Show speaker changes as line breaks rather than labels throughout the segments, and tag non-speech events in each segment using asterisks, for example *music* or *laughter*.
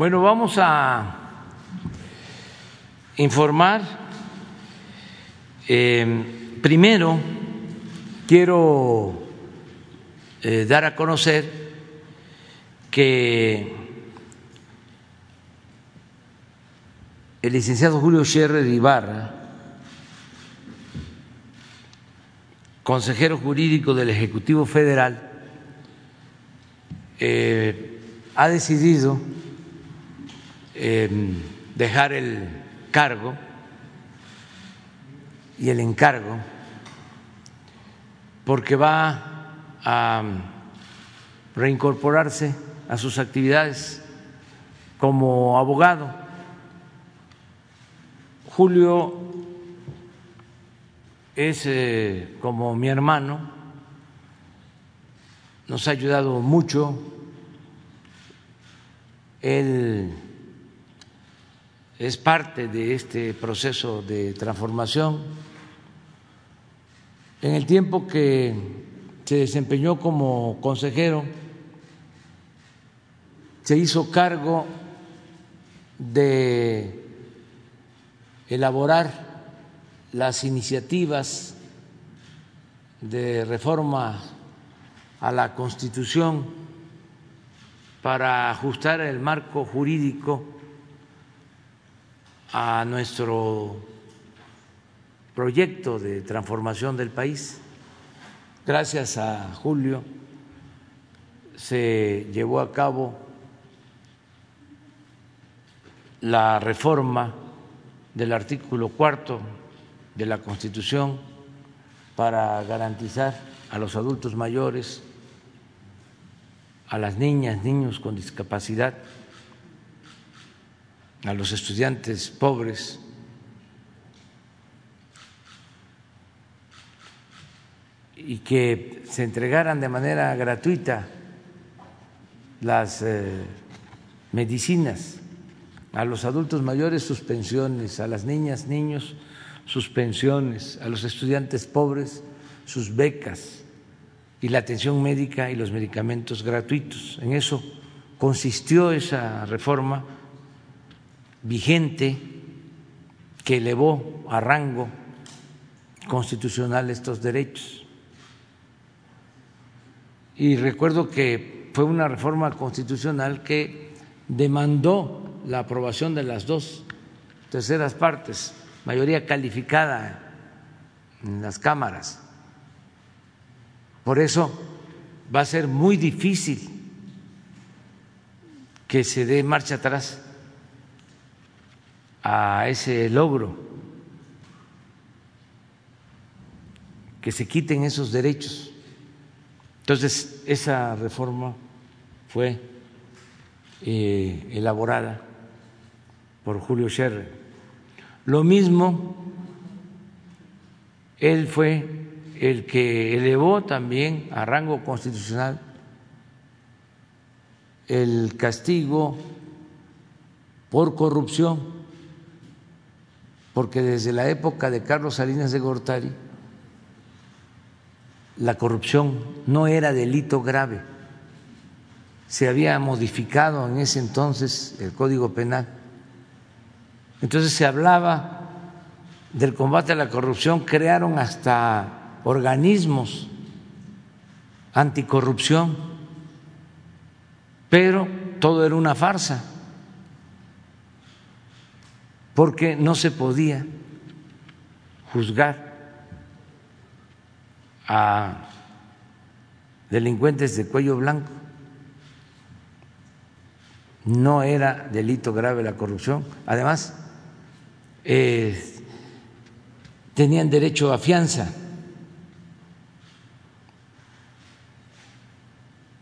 Bueno, vamos a informar. Eh, primero, quiero eh, dar a conocer que el licenciado Julio Scherrer Ibarra, consejero jurídico del Ejecutivo Federal, eh, ha decidido eh, dejar el cargo y el encargo porque va a reincorporarse a sus actividades como abogado. Julio es eh, como mi hermano, nos ha ayudado mucho, él es parte de este proceso de transformación. En el tiempo que se desempeñó como consejero, se hizo cargo de elaborar las iniciativas de reforma a la Constitución para ajustar el marco jurídico a nuestro proyecto de transformación del país. Gracias a Julio se llevó a cabo la reforma del artículo cuarto de la Constitución para garantizar a los adultos mayores, a las niñas, niños con discapacidad, a los estudiantes pobres, y que se entregaran de manera gratuita las eh, medicinas a los adultos mayores sus pensiones, a las niñas, niños sus pensiones, a los estudiantes pobres sus becas y la atención médica y los medicamentos gratuitos. En eso consistió esa reforma vigente que elevó a rango constitucional estos derechos. Y recuerdo que fue una reforma constitucional que demandó la aprobación de las dos terceras partes, mayoría calificada en las cámaras. Por eso va a ser muy difícil que se dé marcha atrás a ese logro, que se quiten esos derechos. Entonces, esa reforma fue eh, elaborada por Julio Scherrer. Lo mismo, él fue el que elevó también a rango constitucional el castigo por corrupción porque desde la época de Carlos Salinas de Gortari la corrupción no era delito grave. Se había modificado en ese entonces el Código Penal. Entonces se hablaba del combate a la corrupción, crearon hasta organismos anticorrupción, pero todo era una farsa porque no se podía juzgar a delincuentes de cuello blanco. No era delito grave la corrupción. Además, eh, tenían derecho a fianza.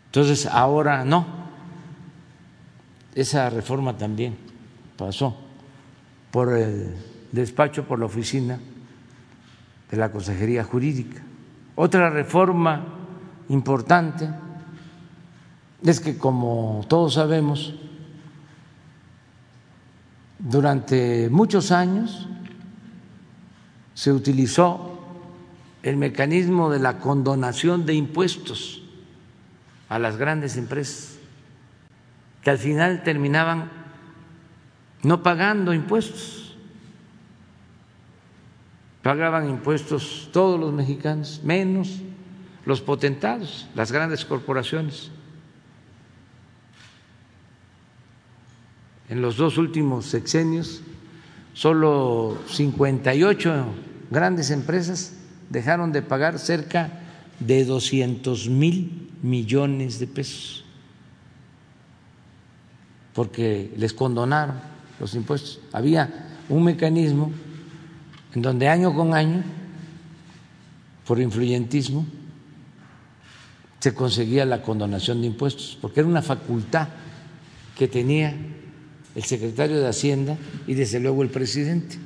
Entonces, ahora no. Esa reforma también pasó por el despacho, por la oficina de la Consejería Jurídica. Otra reforma importante es que, como todos sabemos, durante muchos años se utilizó el mecanismo de la condonación de impuestos a las grandes empresas, que al final terminaban no pagando impuestos. Pagaban impuestos todos los mexicanos, menos los potentados, las grandes corporaciones. En los dos últimos sexenios, solo 58 grandes empresas dejaron de pagar cerca de 200 mil millones de pesos porque les condonaron los impuestos. Había un mecanismo en donde año con año, por influyentismo, se conseguía la condonación de impuestos, porque era una facultad que tenía el secretario de Hacienda y desde luego el presidente.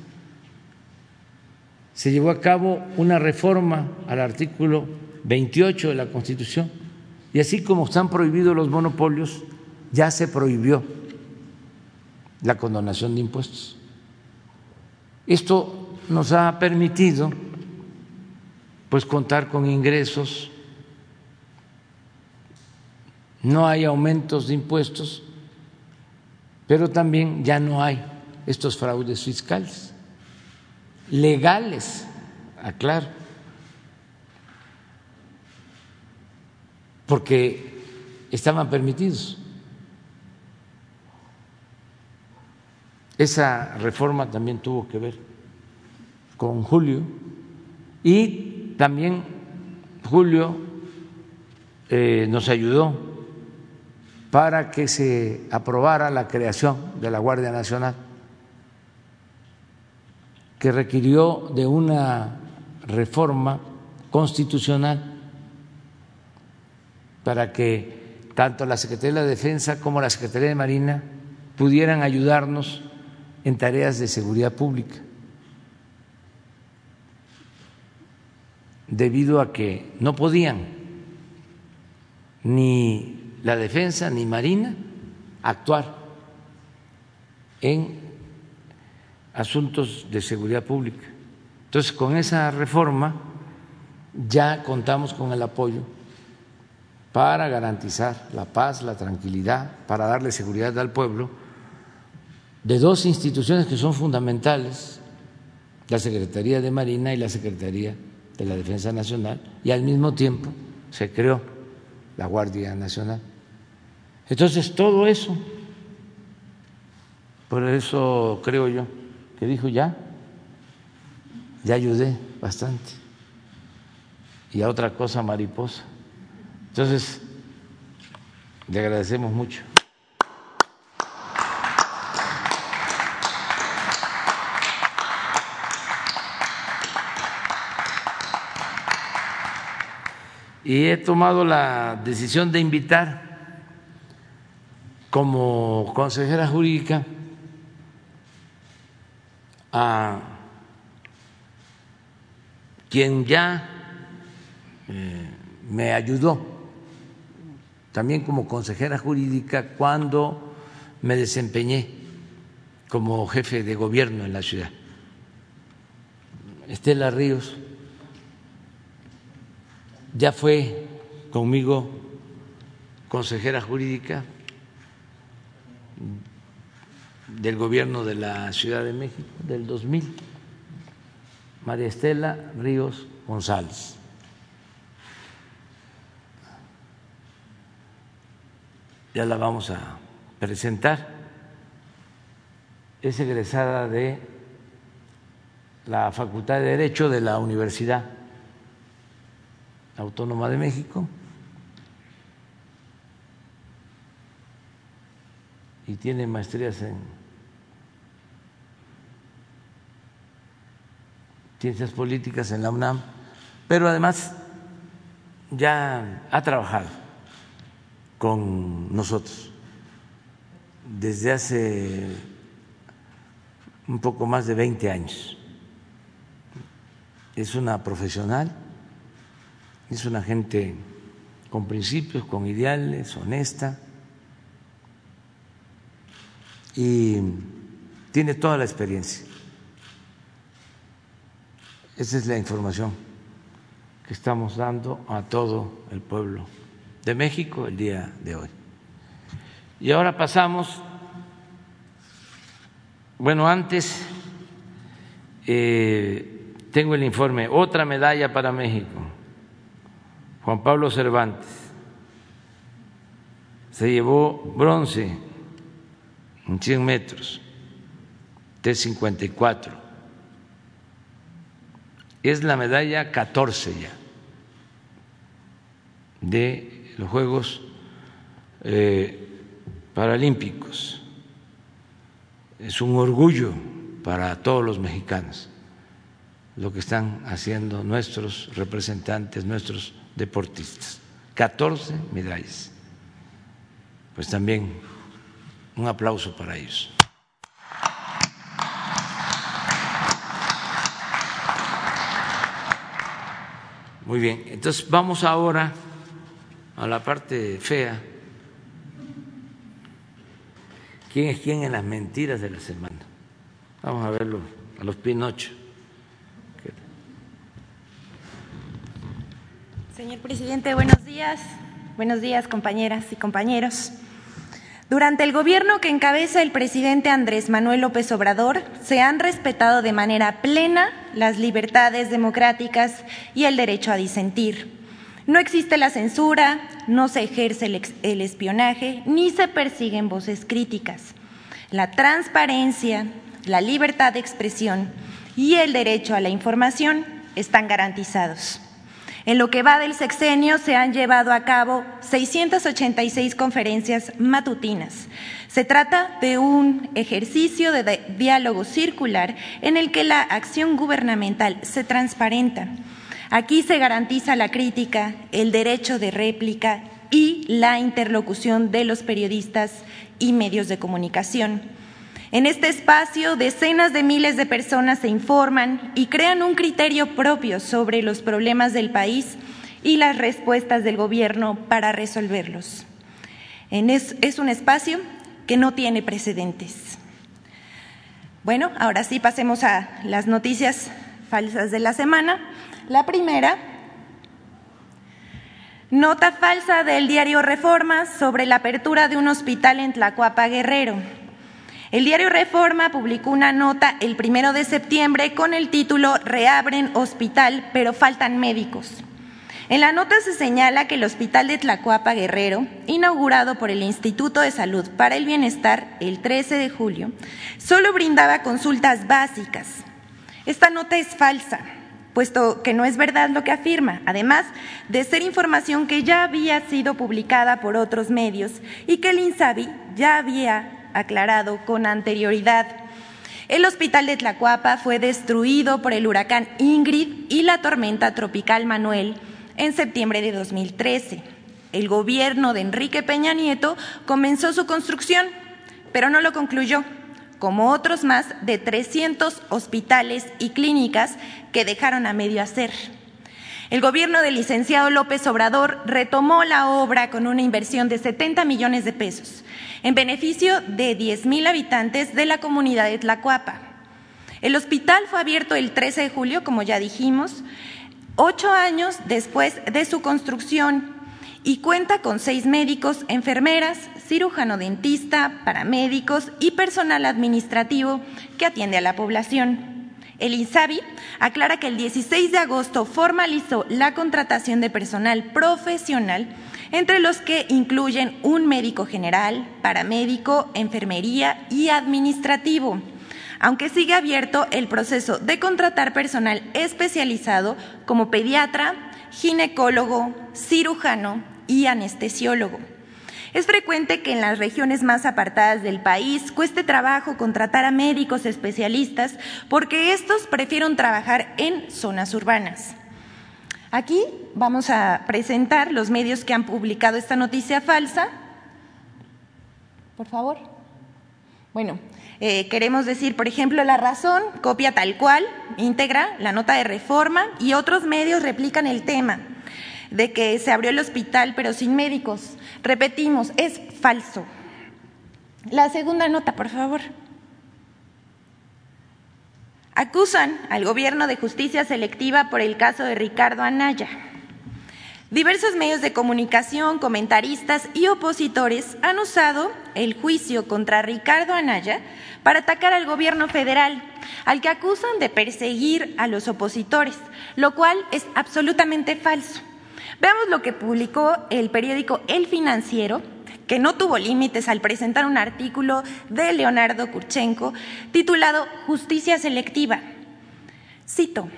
Se llevó a cabo una reforma al artículo 28 de la Constitución y así como están prohibidos los monopolios, ya se prohibió la condonación de impuestos. Esto nos ha permitido pues contar con ingresos, no hay aumentos de impuestos, pero también ya no hay estos fraudes fiscales legales, aclaro, porque estaban permitidos. Esa reforma también tuvo que ver con Julio y también Julio eh, nos ayudó para que se aprobara la creación de la Guardia Nacional, que requirió de una reforma constitucional para que tanto la Secretaría de la Defensa como la Secretaría de Marina pudieran ayudarnos en tareas de seguridad pública, debido a que no podían ni la defensa ni Marina actuar en asuntos de seguridad pública. Entonces, con esa reforma ya contamos con el apoyo para garantizar la paz, la tranquilidad, para darle seguridad al pueblo de dos instituciones que son fundamentales, la Secretaría de Marina y la Secretaría de la Defensa Nacional, y al mismo tiempo se creó la Guardia Nacional. Entonces, todo eso, por eso creo yo, que dijo ya, ya ayudé bastante. Y a otra cosa mariposa. Entonces, le agradecemos mucho. Y he tomado la decisión de invitar como consejera jurídica a quien ya eh, me ayudó también como consejera jurídica cuando me desempeñé como jefe de gobierno en la ciudad. Estela Ríos ya fue conmigo consejera jurídica del gobierno de la Ciudad de México del 2000, María Estela Ríos González. Ya la vamos a presentar. Es egresada de la Facultad de Derecho de la Universidad Autónoma de México y tiene maestrías en ciencias políticas en la UNAM, pero además ya ha trabajado con nosotros desde hace un poco más de 20 años. Es una profesional es una gente con principios, con ideales, honesta y tiene toda la experiencia. Esa es la información que estamos dando a todo el pueblo de México el día de hoy. Y ahora pasamos bueno, antes eh, tengo el informe, otra medalla para México, Juan Pablo Cervantes, se llevó bronce en 100 metros, T54. Es la medalla 14 ya de los Juegos eh, Paralímpicos. Es un orgullo para todos los mexicanos lo que están haciendo nuestros representantes, nuestros deportistas. 14 medallas. Pues también un aplauso para ellos. Muy bien, entonces vamos ahora a la parte fea. ¿Quién es quién en las mentiras de la semana? Vamos a verlo a los Pinocho.
Señor presidente, buenos días. Buenos días, compañeras y compañeros. Durante el gobierno que encabeza el presidente Andrés Manuel López Obrador, se han respetado de manera plena las libertades democráticas y el derecho a disentir. No existe la censura, no se ejerce el, espionaje, ni se persiguen voces críticas. La transparencia, la libertad de expresión y el derecho a la información están garantizados. En lo que va del sexenio se han llevado a cabo 686 conferencias matutinas. Se trata de un ejercicio de diálogo circular en el que la acción gubernamental se transparenta. Aquí se garantiza la crítica, el derecho de réplica y la interlocución de los periodistas y medios de comunicación. En este espacio, decenas de miles de personas se informan y crean un criterio propio sobre los problemas del país y las respuestas del Gobierno para resolverlos. es un espacio que no tiene precedentes. Bueno, ahora sí pasemos a las noticias falsas de la semana. La primera, nota falsa del diario Reforma sobre la apertura de un hospital en Tlacuapa Guerrero. El diario Reforma publicó una nota el primero de septiembre con el título Reabren hospital, pero faltan médicos. En la nota se señala que el Hospital de Tlacuapa Guerrero, inaugurado por el Instituto de Salud para el Bienestar el 13 de julio, solo brindaba consultas básicas. Esta nota es falsa, puesto que no es verdad lo que afirma, además de ser información que ya había sido publicada por otros medios y que el INSABI ya había aclarado con anterioridad. El hospital de Tlacuapa fue destruido por el huracán Ingrid y la tormenta tropical Manuel en septiembre de 2013. El gobierno de Enrique Peña Nieto comenzó su construcción, pero no lo concluyó, como otros más de 300 hospitales y clínicas que dejaron a medio hacer. El gobierno del licenciado López Obrador retomó la obra con una inversión de 70 millones de pesos en beneficio de 10.000 habitantes de la comunidad de Tlacuapa. El hospital fue abierto el 13 de julio, como ya dijimos, ocho años después de su construcción y cuenta con seis médicos, enfermeras, cirujano dentista, paramédicos y personal administrativo que atiende a la población. El INSABI aclara que el 16 de agosto formalizó la contratación de personal profesional entre los que incluyen un médico general, paramédico, enfermería y administrativo, aunque sigue abierto el proceso de contratar personal especializado como pediatra, ginecólogo, cirujano y anestesiólogo. Es frecuente que en las regiones más apartadas del país cueste trabajo contratar a médicos especialistas porque estos prefieren trabajar en zonas urbanas. Aquí vamos a presentar los medios que han publicado esta noticia falsa. Por favor. Bueno, eh, queremos decir, por ejemplo, La Razón copia tal cual, íntegra, la nota de reforma y otros medios replican el tema de que se abrió el hospital pero sin médicos. Repetimos, es falso. La segunda nota, por favor. Acusan al gobierno de justicia selectiva por el caso de Ricardo Anaya. Diversos medios de comunicación, comentaristas y opositores han usado el juicio contra Ricardo Anaya para atacar al gobierno federal, al que acusan de perseguir a los opositores, lo cual es absolutamente falso. Veamos lo que publicó el periódico El Financiero, que no tuvo límites al presentar un artículo de Leonardo Kurchenko titulado Justicia Selectiva. Cito.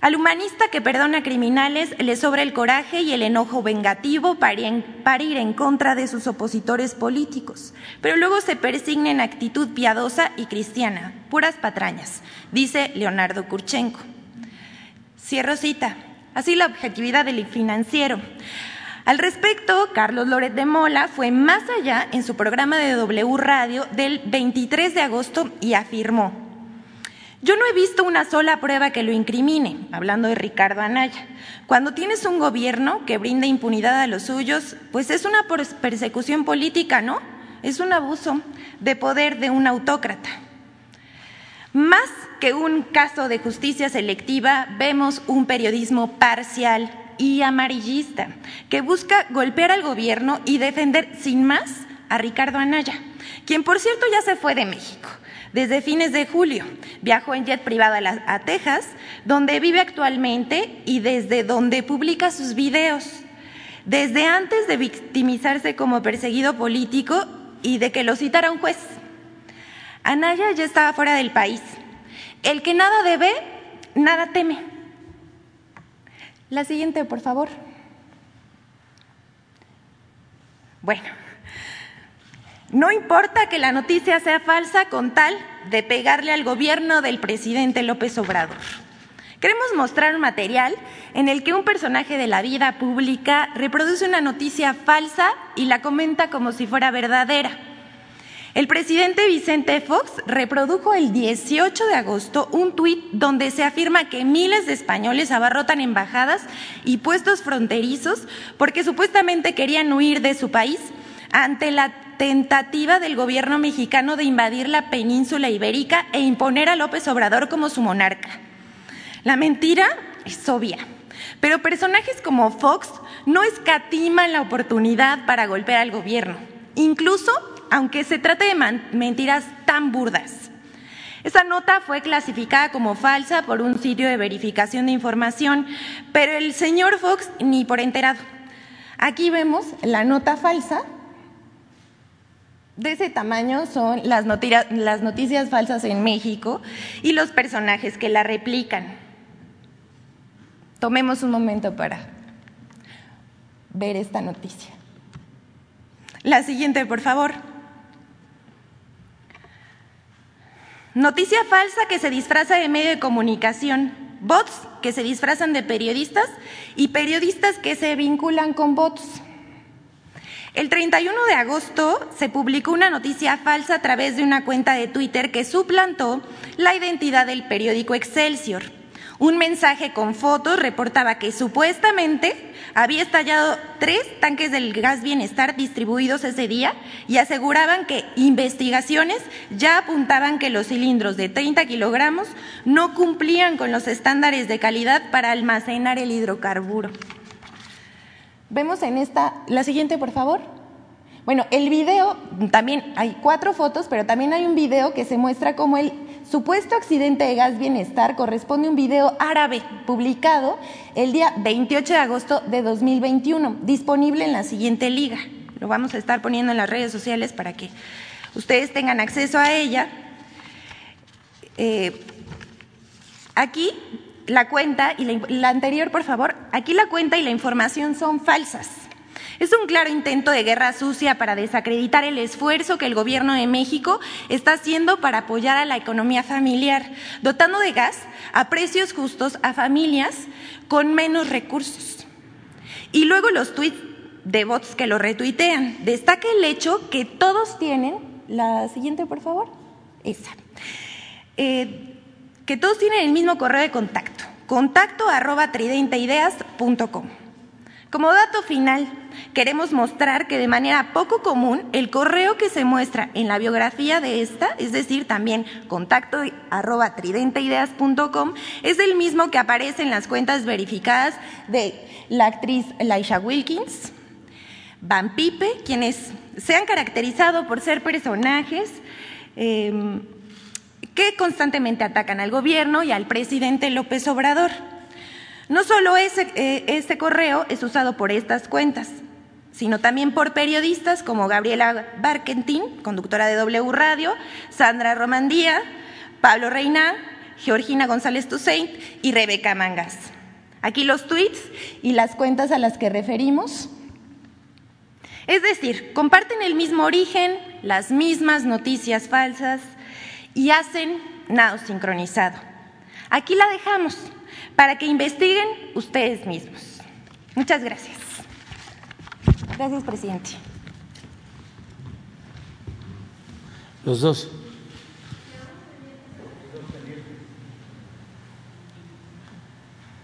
Al humanista que perdona criminales le sobra el coraje y el enojo vengativo para ir en contra de sus opositores políticos, pero luego se persigna en actitud piadosa y cristiana, puras patrañas, dice Leonardo Kurchenko. Cierro cita. Así la objetividad del financiero. Al respecto, Carlos Loret de Mola fue más allá en su programa de W Radio del 23 de agosto y afirmó, yo no he visto una sola prueba que lo incrimine, hablando de Ricardo Anaya. Cuando tienes un gobierno que brinda impunidad a los suyos, pues es una persecución política, ¿no? Es un abuso de poder de un autócrata. Más que un caso de justicia selectiva, vemos un periodismo parcial y amarillista que busca golpear al gobierno y defender sin más a Ricardo Anaya, quien por cierto ya se fue de México desde fines de julio. Viajó en jet privado a, Texas, donde vive actualmente y desde donde publica sus videos. Desde antes de victimizarse como perseguido político y de que lo citara un juez. Anaya ya estaba fuera del país. El que nada debe, nada teme. La siguiente, por favor. Bueno, no importa que la noticia sea falsa con tal de pegarle al gobierno del presidente López Obrador. Queremos mostrar un material en el que un personaje de la vida pública reproduce una noticia falsa y la comenta como si fuera verdadera. El presidente Vicente Fox reprodujo el 18 de agosto un tuit donde se afirma que miles de españoles abarrotan embajadas y puestos fronterizos porque supuestamente querían huir de su país ante la tentativa del gobierno mexicano de invadir la península ibérica e imponer a López Obrador como su monarca. La mentira es obvia, pero personajes como Fox no escatiman la oportunidad para golpear al gobierno, incluso aunque se trate de mentiras tan burdas. Esa nota fue clasificada como falsa por un sitio de verificación de información, pero el señor Fox ni por enterado. Aquí vemos la nota falsa de ese tamaño son las, las noticias falsas en México y los personajes que la replican. Tomemos un momento para ver esta noticia. La siguiente, por favor. Noticia falsa que se disfraza de medio de comunicación. Bots que se disfrazan de periodistas y periodistas que se vinculan con bots. El 31 de agosto se publicó una noticia falsa a través de una cuenta de Twitter que suplantó la identidad del periódico Excelsior. Un mensaje con fotos reportaba que supuestamente había estallado tres tanques del gas bienestar distribuidos ese día y aseguraban que investigaciones ya apuntaban que los cilindros de 30 kilogramos no cumplían con los estándares de calidad para almacenar el hidrocarburo. Vemos en esta, la siguiente, por favor. Bueno, el video, también hay cuatro fotos, pero también hay un video que se muestra como el supuesto accidente de gas bienestar corresponde a un video árabe publicado el día 28 de agosto de 2021, disponible en la siguiente liga. Lo vamos a estar poniendo en las redes sociales para que ustedes tengan acceso a ella. Eh, aquí la cuenta y la, anterior, por favor, aquí la cuenta y la información son falsas. Es un claro intento de guerra sucia para desacreditar el esfuerzo que el gobierno de México está haciendo para apoyar a la economía familiar, dotando de gas a precios justos a familias con menos recursos. Y luego los tweets de bots que lo retuitean. Destaca el hecho que todos tienen, la siguiente por favor, esa. Eh, que todos tienen el mismo correo de contacto, contacto arroba. Como dato final, queremos mostrar que de manera poco común el correo que se muestra en la biografía de esta, es decir, también contacto arroba tridenteideas.com, es el mismo que aparece en las cuentas verificadas de la actriz Laisha Wilkins, Van Pipe, quien es se han caracterizado por ser personajes em, que constantemente atacan al gobierno y al presidente López Obrador. No solo ese, eh, este correo es usado por estas cuentas, sino también por periodistas como Gabriela Barkentin, conductora de W Radio, Sandra Romandía, Pablo Reina, Georgina González Toussaint y Rebeca Mangas. Aquí los tweets y las cuentas a las que referimos. Es decir, comparten el mismo origen, las mismas noticias falsas y hacen nado sincronizado. Aquí la dejamos para que investiguen ustedes mismos. Muchas gracias. Gracias, presidente.
Los dos.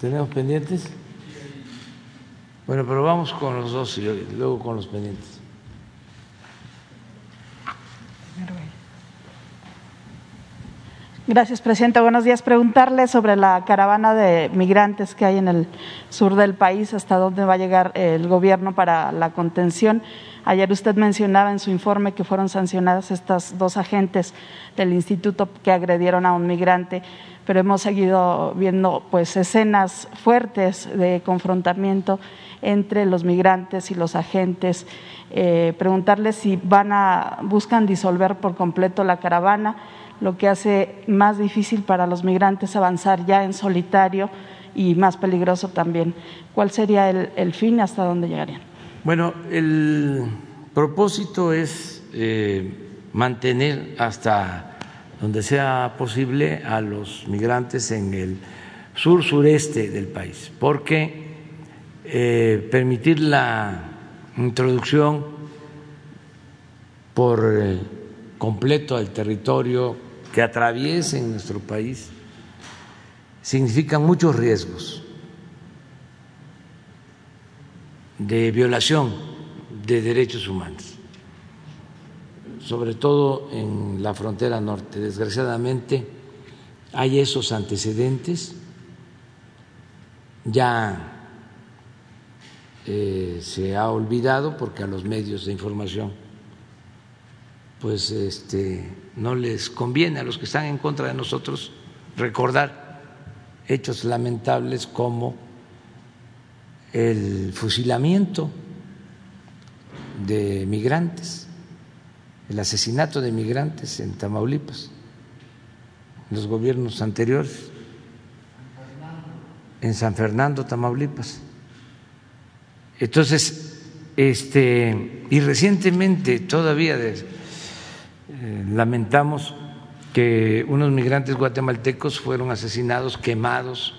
¿Tenemos pendientes? Bueno, pero vamos con los dos y luego con los pendientes.
Gracias, presidente. Buenos días. Preguntarle sobre la caravana de migrantes que hay en el sur del país, hasta dónde va a llegar el gobierno para la contención. Ayer usted mencionaba en su informe que fueron sancionadas estas dos agentes del instituto que agredieron a un migrante, pero hemos seguido viendo pues escenas fuertes de confrontamiento entre los migrantes y los agentes. Eh, preguntarle si van a buscan disolver por completo la caravana lo que hace más difícil para los migrantes avanzar ya en solitario y más peligroso también. ¿Cuál sería el, fin? ¿Hasta dónde llegarían?
Bueno, el propósito es eh, mantener hasta donde sea posible a los migrantes en el sur sureste del país, porque eh, permitir la introducción por eh, completo al territorio que atraviesen nuestro país significan muchos riesgos de violación de derechos humanos, sobre todo en la frontera norte. Desgraciadamente hay esos antecedentes, ya eh, se ha olvidado porque a los medios de información pues este no les conviene a los que están en contra de nosotros recordar hechos lamentables como el fusilamiento de migrantes, el asesinato de migrantes en Tamaulipas, en los gobiernos anteriores, en San Fernando, Tamaulipas. Entonces, este, y recientemente todavía eh, lamentamos que unos migrantes guatemaltecos fueron asesinados, quemados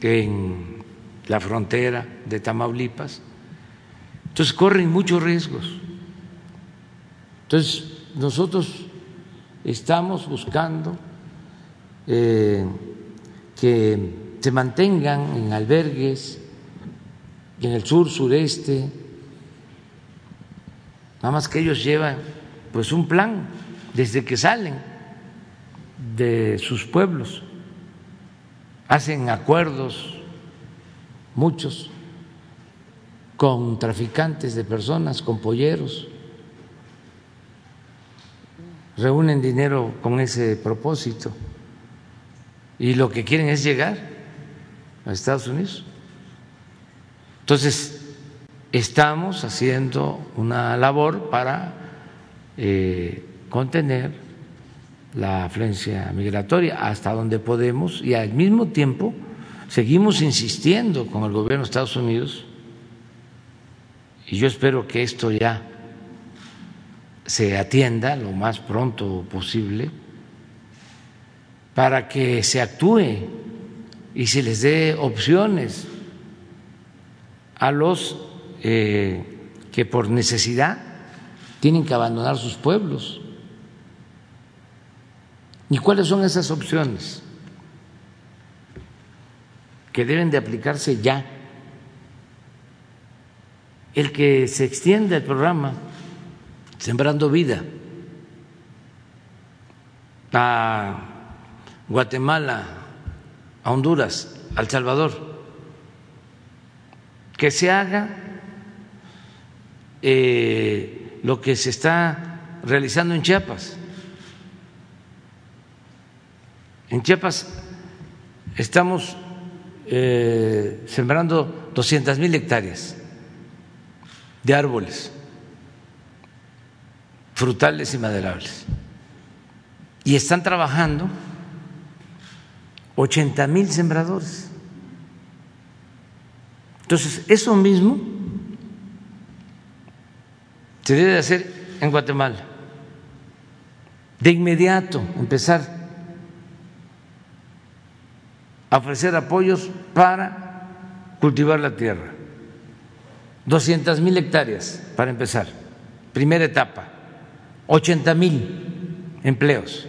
en la frontera de Tamaulipas. Entonces corren muchos riesgos. Entonces nosotros estamos buscando eh, que se mantengan en albergues en el sur, sureste, Nada más que ellos llevan pues un plan desde que salen de sus pueblos, hacen acuerdos muchos con traficantes de personas, con polleros, reúnen dinero con ese propósito. Y lo que quieren es llegar a Estados Unidos. Entonces, estamos haciendo una labor para eh, contener la afluencia migratoria hasta donde podemos y al mismo tiempo seguimos insistiendo con el gobierno de Estados Unidos. Y yo espero que esto ya se atienda lo más pronto posible para que se actúe y se les dé opciones a los eh, que por necesidad tienen que abandonar sus pueblos. ¿Y cuáles son esas opciones? Que deben de aplicarse ya. El que se extienda el programa Sembrando Vida a Guatemala, a Honduras, a El Salvador, que se haga eh, lo que se está realizando en Chiapas. En Chiapas estamos eh, sembrando 200 mil hectáreas de árboles frutales y maderables. Y están trabajando 80 mil sembradores. Entonces, eso mismo se debe hacer en Guatemala. De inmediato empezar a ofrecer apoyos para cultivar la tierra. 200 mil hectáreas para empezar, primera etapa, 80 mil empleos.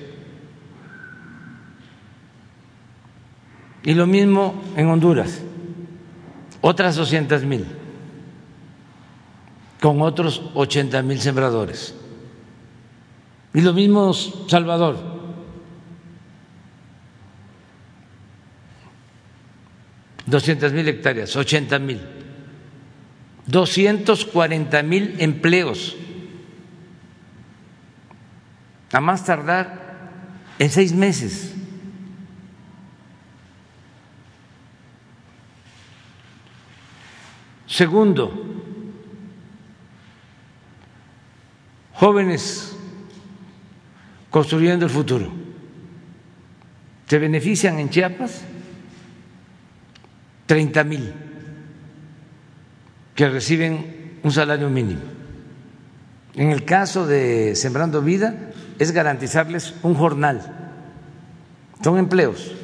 Y lo mismo en Honduras, otras 200 mil, con otros 80 mil sembradores. Y lo mismo Salvador. Doscientas mil hectáreas, ochenta mil, doscientos cuarenta mil empleos. A más tardar en seis meses. Segundo, jóvenes construyendo el futuro. Se benefician en Chiapas 30 mil que reciben un salario mínimo. En el caso de Sembrando Vida es garantizarles un jornal. Son empleos.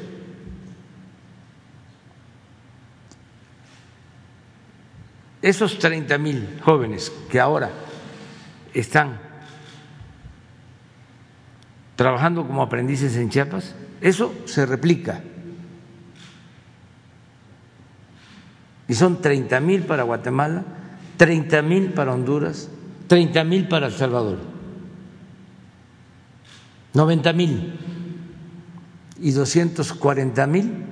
esos 30 mil jóvenes que ahora están trabajando como aprendices en Chiapas, eso se replica. Y son 30 mil para Guatemala, 30 mil para Honduras, 30 mil para El Salvador, 90 mil y 240 mil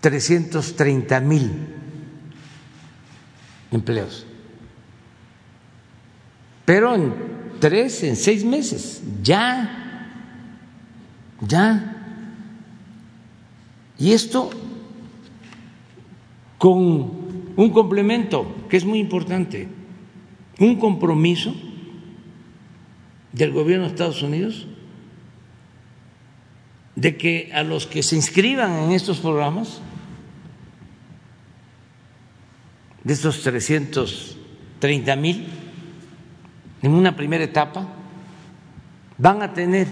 330 mil empleos. Pero en tres, en seis meses, ya, ya. Y esto con un complemento que es muy importante, un compromiso del gobierno de Estados Unidos de que a los que se inscriban en estos programas de estos 330 mil en una primera etapa van a tener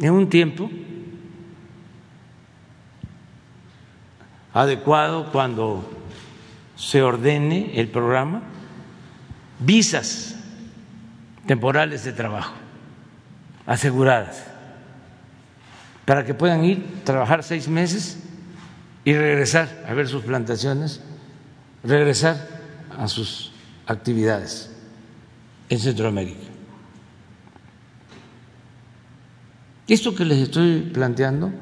en un tiempo adecuado cuando se ordene el programa visas temporales de trabajo aseguradas para que puedan ir, trabajar seis meses y regresar a ver sus plantaciones, regresar a sus actividades en Centroamérica. Esto que les estoy planteando,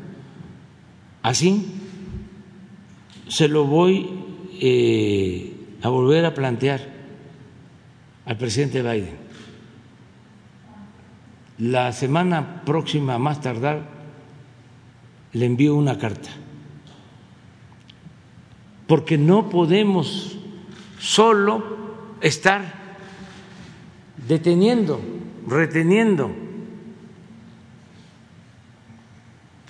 así se lo voy eh, a volver a plantear al presidente Biden. La semana próxima, más tardar, le envío una carta porque no podemos solo estar deteniendo, reteniendo.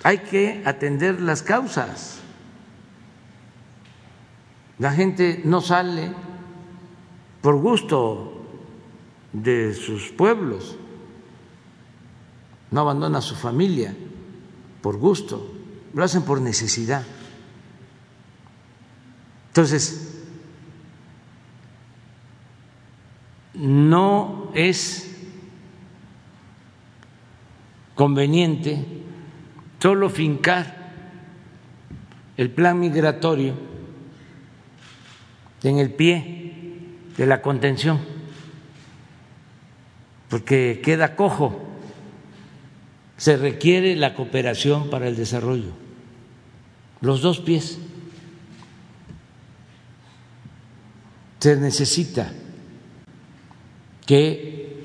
Hay que atender las causas. La gente no sale por gusto de sus pueblos, no abandona a su familia por gusto, lo hacen por necesidad. Entonces, no es conveniente solo fincar el plan migratorio en el pie de la contención, porque queda cojo. Se requiere la cooperación para el desarrollo, los dos pies. se necesita que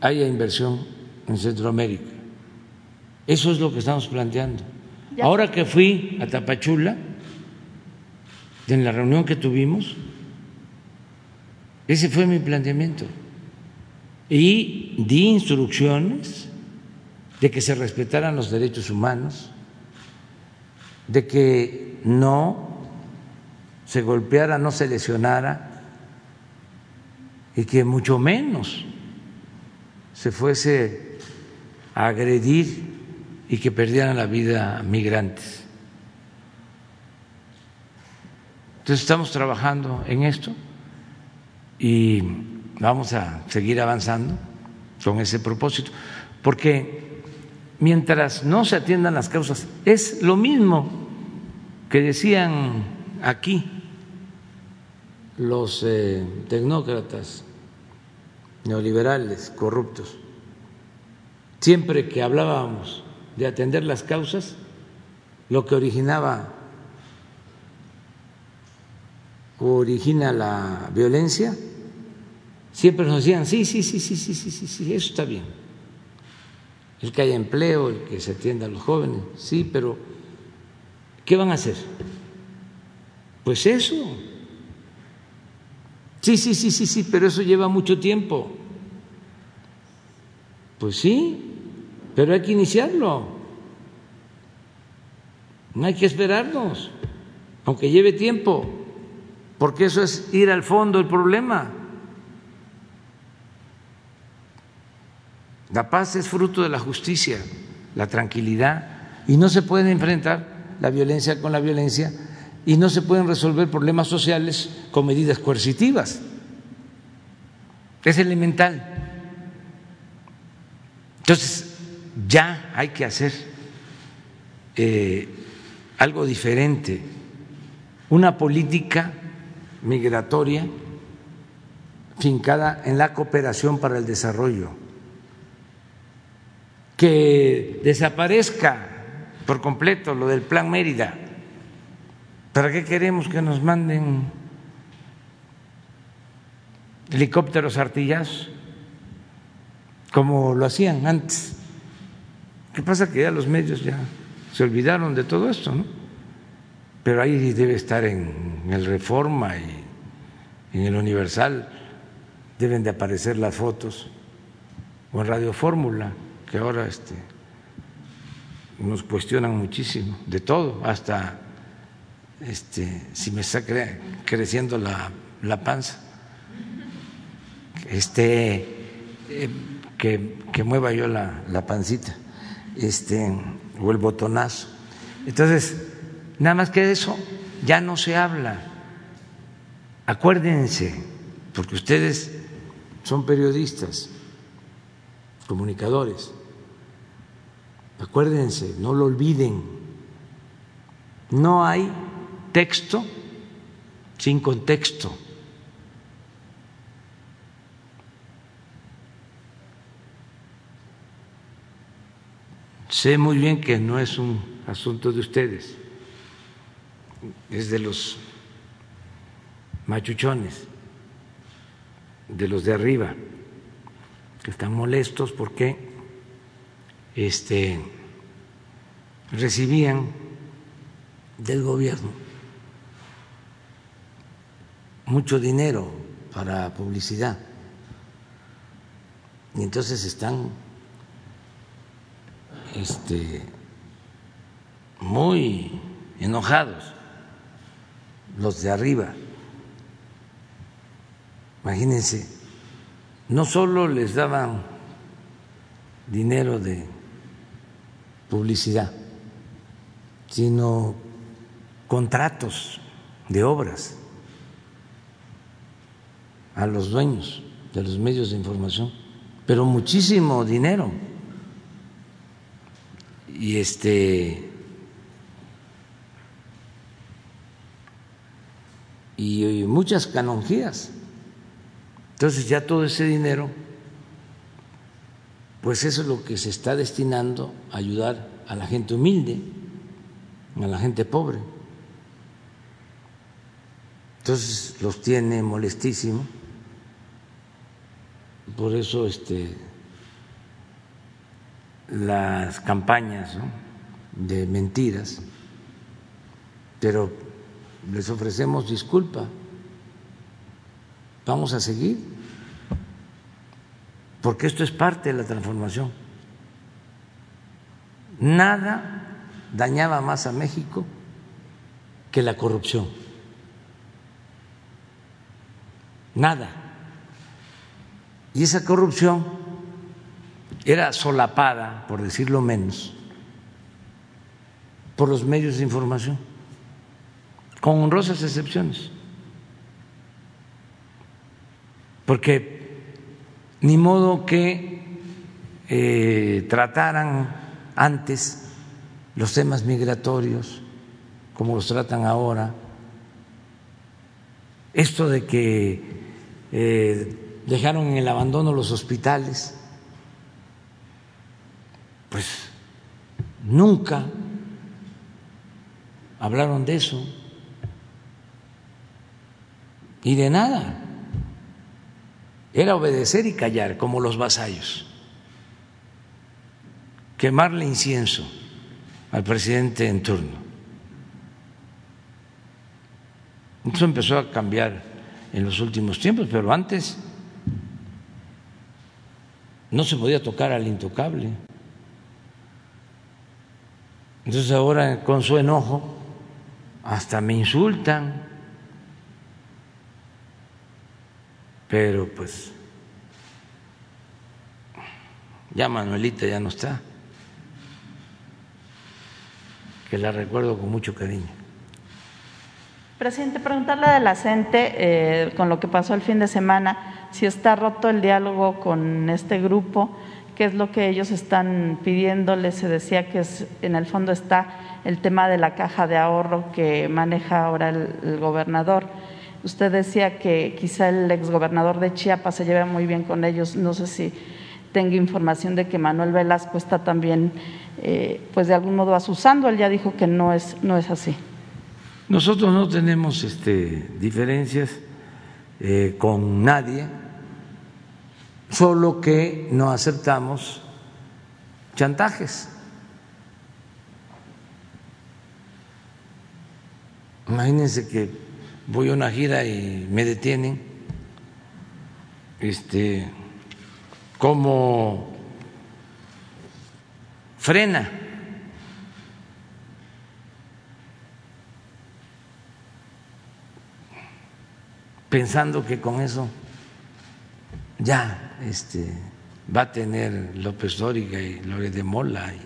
haya inversión en Centroamérica. Eso es lo que estamos planteando. Ahora que fui a Tapachula, en la reunión que tuvimos, ese fue mi planteamiento. Y di instrucciones de que se respetaran los derechos humanos, de que no se golpeara, no se lesionara y que mucho menos se fuese a agredir y que perdieran la vida migrantes. Entonces estamos trabajando en esto y vamos a seguir avanzando con ese propósito, porque mientras no se atiendan las causas, es lo mismo que decían aquí los eh, tecnócratas neoliberales corruptos. Siempre que hablábamos de atender las causas, lo que originaba o origina la violencia, siempre nos decían, sí, sí, sí, sí, sí, sí, sí, sí, eso está bien. El que haya empleo, el que se atienda a los jóvenes, sí, pero ¿qué van a hacer? Pues eso. Sí, sí, sí, sí, sí, pero eso lleva mucho tiempo. Pues sí, pero hay que iniciarlo. No hay que esperarnos, aunque lleve tiempo, porque eso es ir al fondo del problema. La paz es fruto de la justicia, la tranquilidad, y no se puede enfrentar la violencia con la violencia y no se pueden resolver problemas sociales con medidas coercitivas. Es elemental. Entonces, ya hay que hacer eh, algo diferente, una política migratoria fincada en la cooperación para el desarrollo, que desaparezca por completo lo del Plan Mérida. ¿Para qué queremos que nos manden helicópteros artillazos como lo hacían antes? ¿Qué pasa? Que ya los medios ya se olvidaron de todo esto, ¿no? Pero ahí debe estar en, el Reforma y en el Universal, deben de aparecer las fotos, o en Radio Fórmula, que ahora este, nos cuestionan muchísimo, de todo, hasta este, si me está creciendo la, la panza, este, que, que, mueva yo la, la pancita este, o el botonazo. Entonces, nada más que eso ya no se habla. Acuérdense, porque ustedes son periodistas, comunicadores, acuérdense, no lo olviden, no hay texto sin contexto. Sé muy bien que no es un asunto de ustedes, es de los machuchones, de los de arriba, que están molestos porque este, recibían del gobierno mucho dinero para publicidad y entonces están este, muy enojados, los de arriba. Imagínense, no solo les daban dinero de publicidad, sino contratos de obras a los dueños de los medios de información, pero muchísimo dinero y este y muchas canonjías. Entonces ya todo ese dinero, pues eso es lo que se está destinando a ayudar a la gente humilde, a la gente pobre. Entonces los tiene molestísimo. Por eso este, las campañas de mentiras, pero les ofrecemos disculpa. Vamos a seguir, porque esto es parte de la transformación. Nada dañaba más a México que la corrupción. Nada. Y esa corrupción era solapada, por decirlo menos, por los medios de información, con honrosas excepciones. Porque ni modo que eh, trataran antes los temas migratorios como los tratan ahora, esto de que eh, dejaron en el abandono los hospitales, pues nunca hablaron de eso y de nada. Era obedecer y callar como los vasallos, quemarle incienso al presidente en turno. Eso empezó a cambiar en los últimos tiempos, pero antes no se podía tocar al intocable. Entonces ahora con su enojo hasta me insultan, pero pues ya Manuelita ya no está, que la recuerdo con mucho cariño.
Presidente, preguntarle de la CENTE, eh, con lo que pasó el fin de semana, si está roto el diálogo con este grupo, qué es lo que ellos están pidiéndole. Se decía que en el fondo está el tema de la caja de ahorro que maneja ahora el, gobernador. Usted decía que quizá el exgobernador de Chiapas se lleva muy bien con ellos. No sé si tenga información de que Manuel Velasco está también, eh, pues de algún modo asusando. Él ya dijo que no es, no es así.
Nosotros no tenemos este, diferencias eh, con nadie, solo que no aceptamos chantajes. Imagínense que voy a una gira y me detienen, este, como frena pensando que con eso ya este, va a tener López Dóriga y Lore de Mola y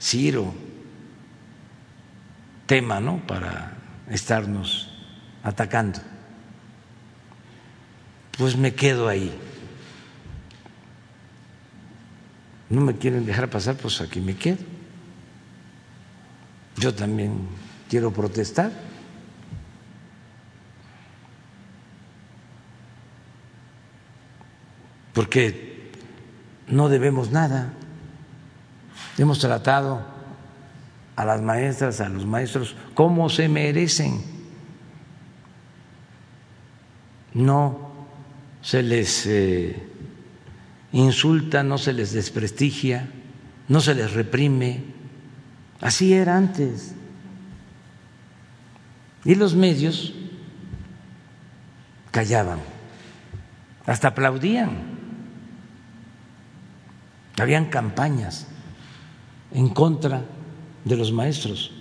Ciro tema ¿no? para estarnos atacando. Pues me quedo ahí. No me quieren dejar pasar, pues aquí me quedo. Yo también quiero protestar. Porque no debemos nada. Hemos tratado a las maestras, a los maestros, como se merecen. No se les eh, insulta, no se les desprestigia, no se les reprime. Así era antes. Y los medios callaban, hasta aplaudían. Habían campañas en contra de los maestros.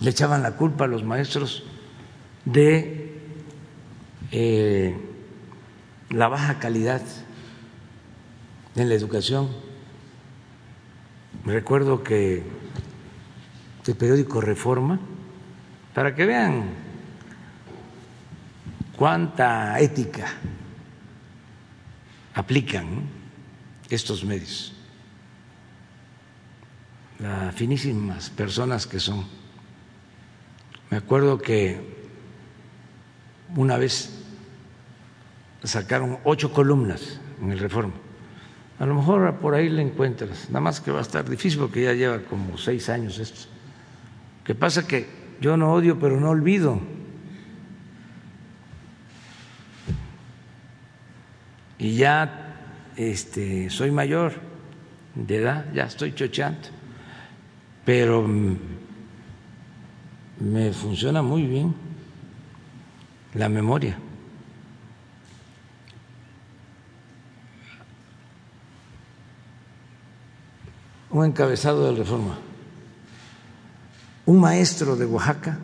Le echaban la culpa a los maestros de eh, la baja calidad en la educación. Recuerdo que el periódico Reforma, para que vean cuánta ética aplican estos medios, las finísimas personas que son. Me acuerdo que una vez sacaron ocho columnas en el Reforma. A lo mejor por ahí le encuentras, nada más que va a estar difícil porque ya lleva como seis años esto. Que pasa que yo no odio, pero no olvido. Y ya este, soy mayor de edad, ya estoy chocheando, pero me funciona muy bien la memoria. Un encabezado de reforma. Un maestro de Oaxaca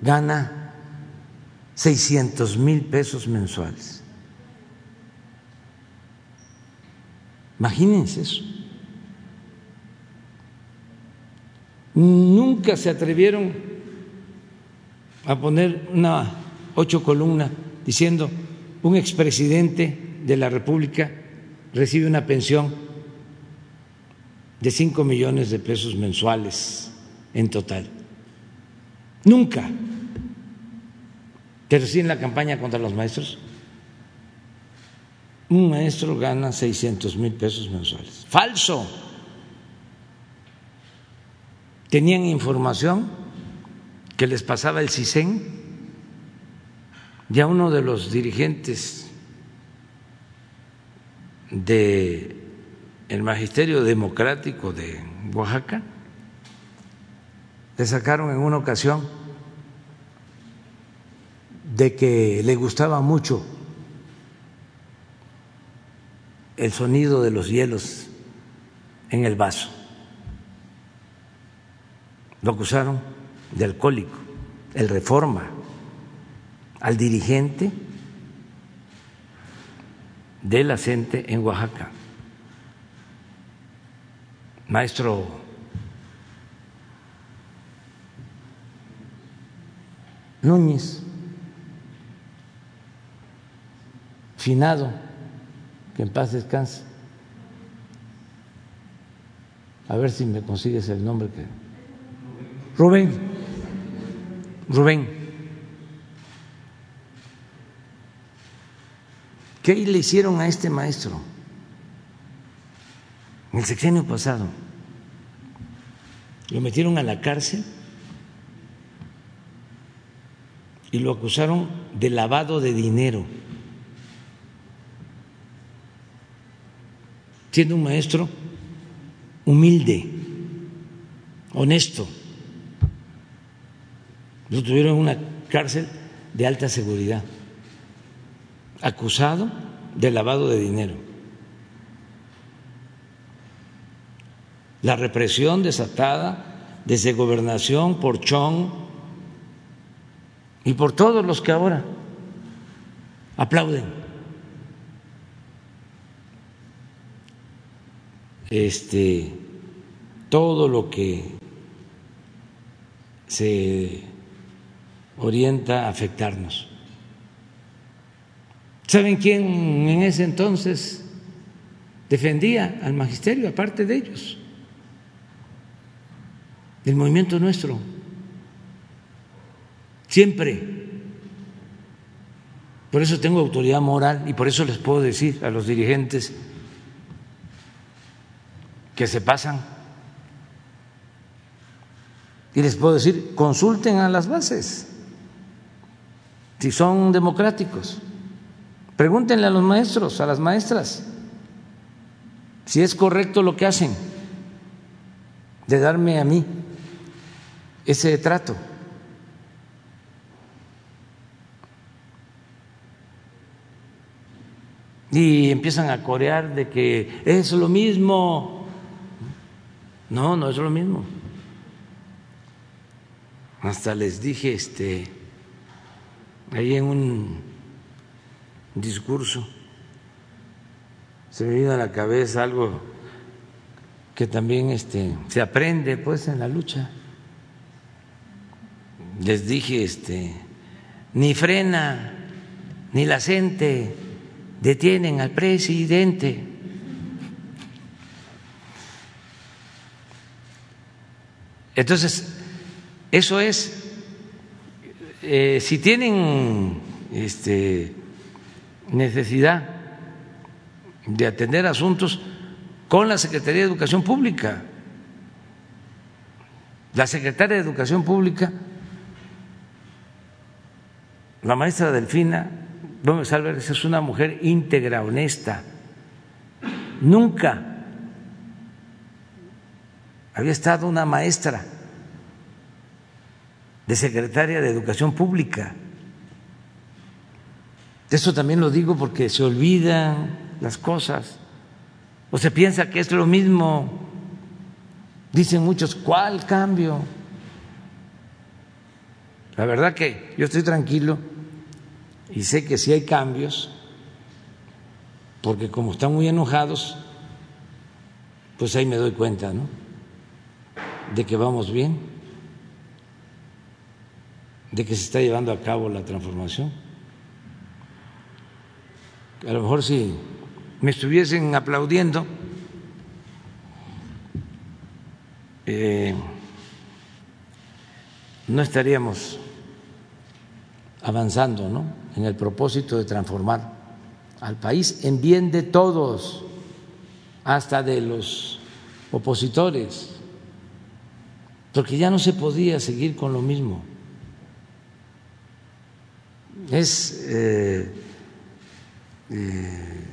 gana 600 mil pesos mensuales. Imagínense eso. Nunca se atrevieron a poner una ocho columnas diciendo un expresidente de la República recibe una pensión de cinco millones de pesos mensuales en total. Nunca. Pero sí en la campaña contra los maestros, un maestro gana 600 mil pesos mensuales. Falso. Tenían información que les pasaba el CISEN, ya uno de los dirigentes del el Magisterio Democrático de Oaxaca, le sacaron en una ocasión de que le gustaba mucho el sonido de los hielos en el vaso. Lo acusaron de alcohólico, el reforma, al dirigente de la CENTE en Oaxaca, maestro Núñez, finado, que en paz descanse. A ver si me consigues el nombre que. Rubén. Rubén. ¿Qué le hicieron a este maestro? En el sexenio pasado. Lo metieron a la cárcel y lo acusaron de lavado de dinero. Siendo un maestro humilde, honesto. Lo tuvieron en una cárcel de alta seguridad, acusado de lavado de dinero. La represión desatada desde gobernación por Chong y por todos los que ahora aplauden. Este, todo lo que se orienta a afectarnos. ¿Saben quién en ese entonces defendía al magisterio, aparte de ellos? El movimiento nuestro. Siempre. Por eso tengo autoridad moral y por eso les puedo decir a los dirigentes que se pasan. Y les puedo decir, consulten a las bases, si son democráticos. Pregúntenle a los maestros, a las maestras, si es correcto lo que hacen de darme a mí ese trato. Y empiezan a corear de que es lo mismo no, no es lo mismo. Hasta les dije este ahí en un discurso se me vino a la cabeza algo que también este se aprende pues en la lucha. Les dije este ni frena ni la gente detienen al presidente. Entonces, eso es, eh, si tienen este, necesidad de atender asuntos con la Secretaría de Educación Pública, La secretaria de Educación Pública, la maestra Delfina Gómez Álvarez, es una mujer íntegra, honesta. Nunca había estado una maestra de secretaria de Educación Pública. Eso también lo digo porque se olvidan las cosas o se piensa que es lo mismo. Dicen muchos, ¿cuál cambio? La verdad que yo estoy tranquilo y sé que sí hay cambios, porque como están muy enojados, pues ahí me doy cuenta, ¿no? De que vamos bien, de que se está llevando a cabo la transformación a lo mejor si me estuviesen aplaudiendo, eh, no estaríamos avanzando ¿no? en el propósito de transformar al país en bien de todos, hasta de los opositores, porque ya no se podía seguir con lo mismo. Es eh, eh,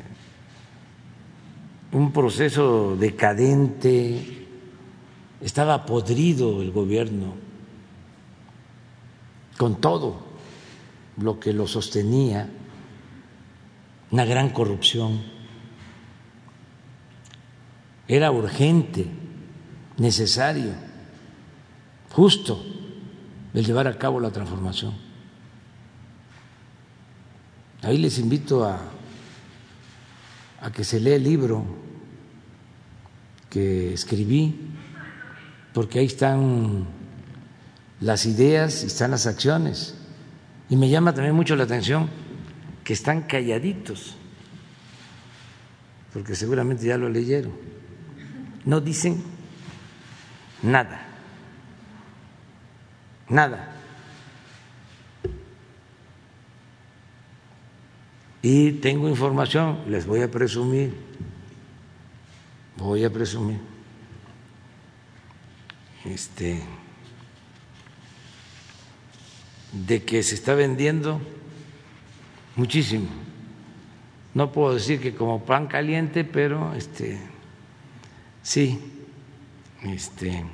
un proceso decadente, estaba podrido el gobierno con todo lo que lo sostenía, una gran corrupción. Era urgente, necesario, justo el llevar a cabo la transformación. Ahí les invito a a que se lea el libro que escribí, porque ahí están las ideas y están las acciones. Y me llama también mucho la atención que están calladitos, porque seguramente ya lo leyeron. No dicen nada, nada. Y tengo información, les voy a presumir, voy a presumir, este, de que se está vendiendo muchísimo. No puedo decir que como pan caliente, pero este, sí, este,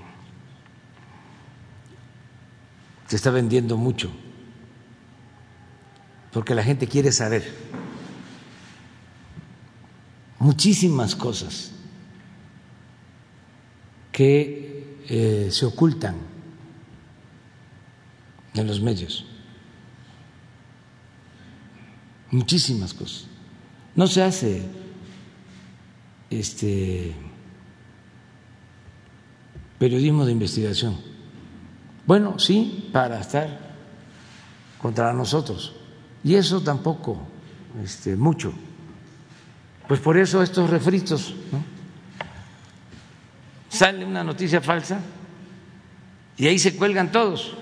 se está vendiendo mucho porque la gente quiere saber muchísimas cosas que eh, se ocultan en los medios. Muchísimas cosas. No se hace este periodismo de investigación. Bueno, sí, para estar contra nosotros y eso tampoco, este, mucho. Pues por eso estos refritos, Sale una noticia falsa y ahí se cuelgan todos.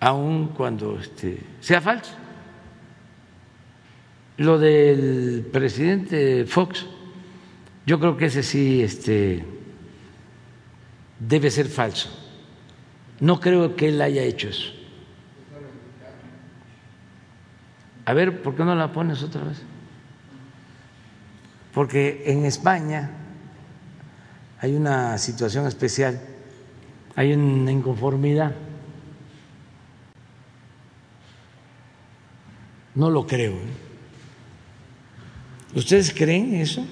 Aun cuando este, sea falso. Lo del presidente Fox, yo creo que ese sí este, debe ser falso no creo que él haya hecho eso. A ver, ¿por qué no la pones otra vez? Porque en España hay una situación especial, hay una inconformidad. No lo creo. ¿eh? ¿Ustedes creen eso?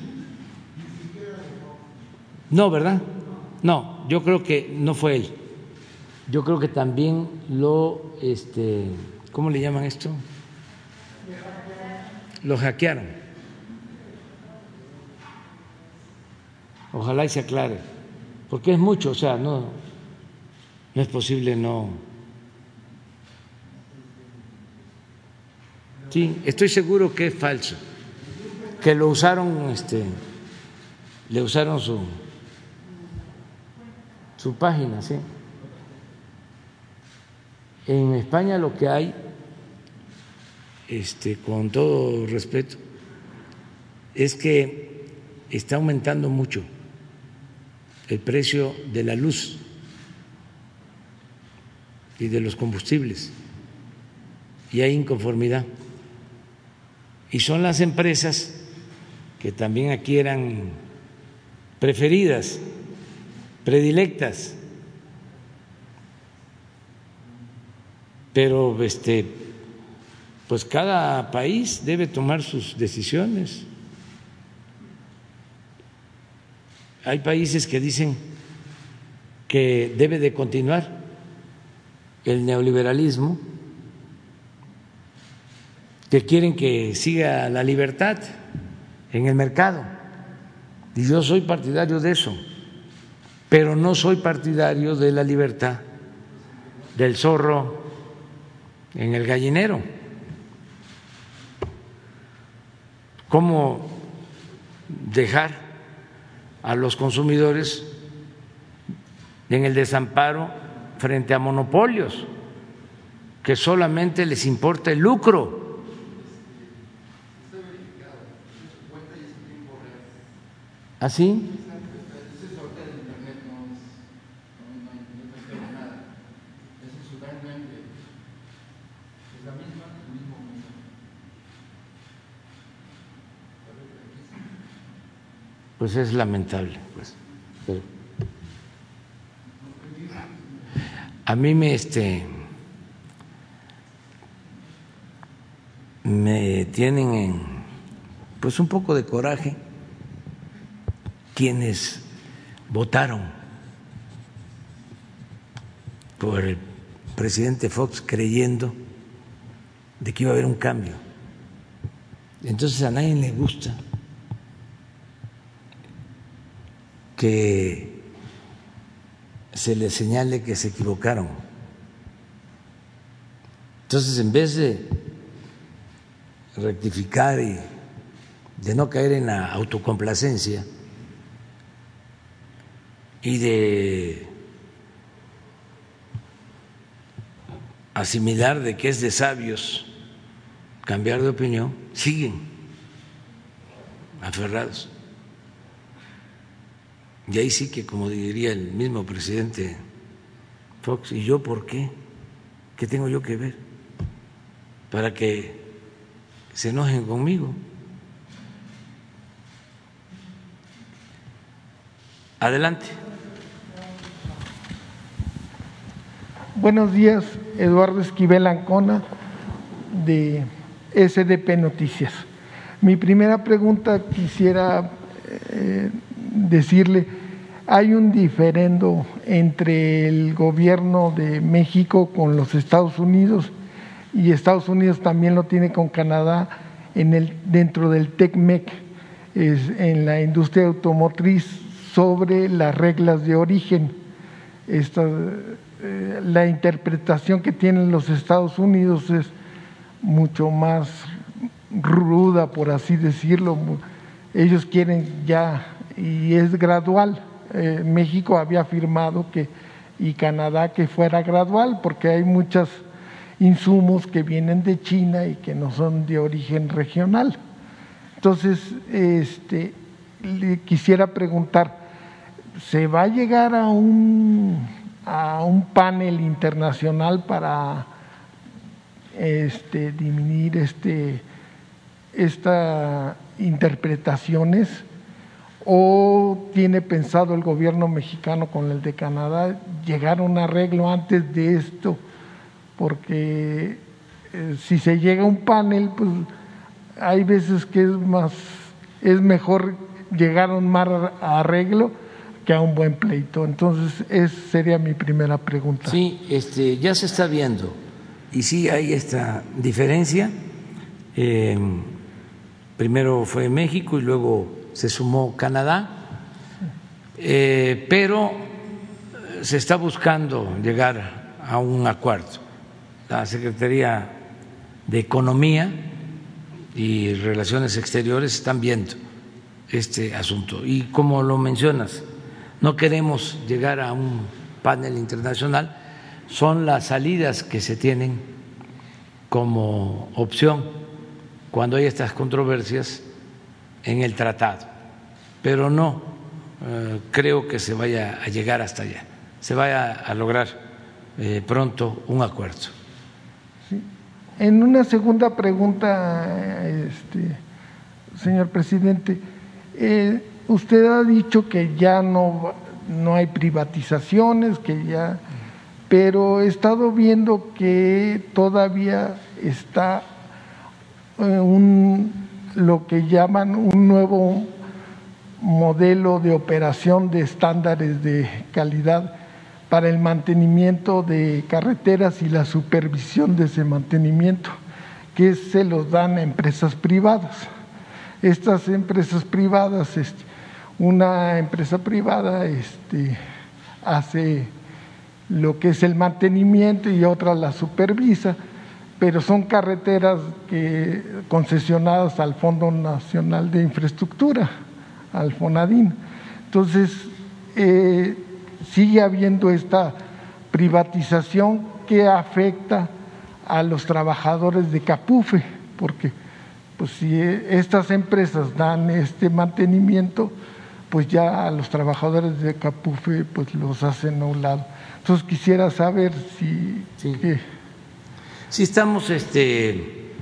No, ¿verdad? No, yo creo que no fue él yo creo que también lo, este, ¿cómo le llaman esto? Lo hackearon. Ojalá y se aclare, porque es mucho, o sea, no, no es posible no. Sí, estoy seguro que es falso, que lo usaron, este, le usaron su, su página, sí. En España lo que hay, este, con todo respeto, es que está aumentando mucho el precio de la luz y de los combustibles y hay inconformidad. Y son las empresas que también aquí eran preferidas, predilectas, pero este pues cada país debe tomar sus decisiones. Hay países que dicen que debe de continuar el neoliberalismo, que quieren que siga la libertad en el mercado. Y yo soy partidario de eso, pero no soy partidario de la libertad del zorro en el gallinero. ¿Cómo dejar a los consumidores en el desamparo frente a monopolios que solamente les importa el lucro? ¿Así? Pues es lamentable. Pues. a mí me, este, me tienen en, pues un poco de coraje quienes votaron por el presidente Fox creyendo de que iba a haber un cambio. Entonces a nadie le gusta que se les señale que se equivocaron. Entonces, en vez de rectificar y de no caer en la autocomplacencia y de asimilar de que es de sabios cambiar de opinión, siguen aferrados. Y ahí sí que, como diría el mismo presidente Fox, ¿y yo por qué? ¿Qué tengo yo que ver? Para que se enojen conmigo. Adelante.
Buenos días, Eduardo Esquivel Ancona, de SDP Noticias. Mi primera pregunta quisiera eh, decirle, hay un diferendo entre el gobierno de México con los Estados Unidos y Estados Unidos también lo tiene con Canadá en el, dentro del TECMEC, en la industria automotriz, sobre las reglas de origen. Esta, eh, la interpretación que tienen los Estados Unidos es mucho más ruda, por así decirlo. Ellos quieren ya y es gradual. Eh, México había afirmado que y Canadá que fuera gradual porque hay muchos insumos que vienen de China y que no son de origen regional. Entonces, este, quisiera preguntar, ¿se va a llegar a un, a un panel internacional para este, disminuir este, estas interpretaciones? ¿O tiene pensado el gobierno mexicano con el de Canadá llegar a un arreglo antes de esto? Porque eh, si se llega a un panel, pues hay veces que es más, es mejor llegar a un mal arreglo que a un buen pleito. Entonces, esa sería mi primera pregunta.
Sí, este, ya se está viendo y sí hay esta diferencia. Eh, primero fue México y luego se sumó Canadá, eh, pero se está buscando llegar a un acuerdo. La Secretaría de Economía y Relaciones Exteriores están viendo este asunto. Y como lo mencionas, no queremos llegar a un panel internacional, son las salidas que se tienen como opción cuando hay estas controversias en el tratado, pero no eh, creo que se vaya a llegar hasta allá, se vaya a lograr eh, pronto un acuerdo.
En una segunda pregunta, este, señor presidente, eh, usted ha dicho que ya no, no hay privatizaciones, que ya, pero he estado viendo que todavía está un, lo que llaman un nuevo modelo de operación de estándares de calidad para el mantenimiento de carreteras y la supervisión de ese mantenimiento, que se los dan a empresas privadas. Estas empresas privadas, este, una empresa privada este, hace lo que es el mantenimiento y otra la supervisa, pero son carreteras que, concesionadas al Fondo Nacional de Infraestructura al FONADIN. Entonces, eh, sigue habiendo esta privatización que afecta a los trabajadores de Capufe, porque pues si estas empresas dan este mantenimiento, pues ya a los trabajadores de Capufe pues los hacen a un lado. Entonces quisiera saber si
si estamos este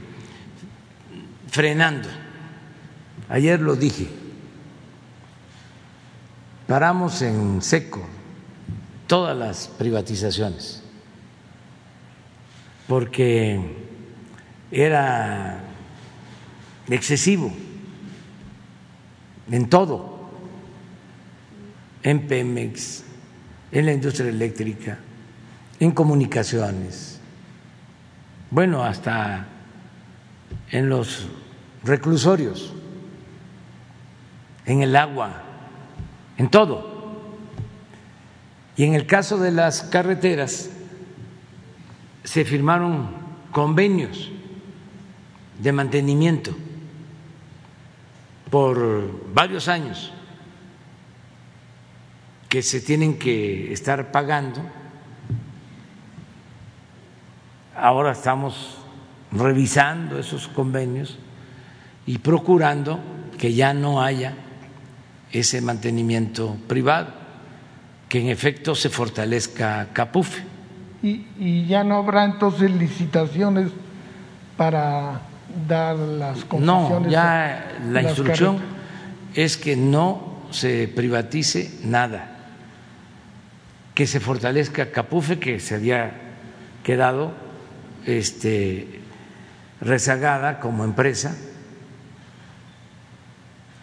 frenando. Ayer lo dije paramos en seco todas las privatizaciones porque era excesivo en todo, en Pemex, en la industria eléctrica, en comunicaciones, bueno, hasta en los reclusorios, en el agua en todo. Y en el caso de las carreteras, se firmaron convenios de mantenimiento por varios años que se tienen que estar pagando. Ahora estamos revisando esos convenios y procurando que ya no haya ese mantenimiento privado, que en efecto se fortalezca Capufe.
¿Y, ya no habrá entonces licitaciones para dar las
concesiones? No, ya la instrucción es que no se privatice nada, que se fortalezca Capufe, que se había quedado este, rezagada como empresa,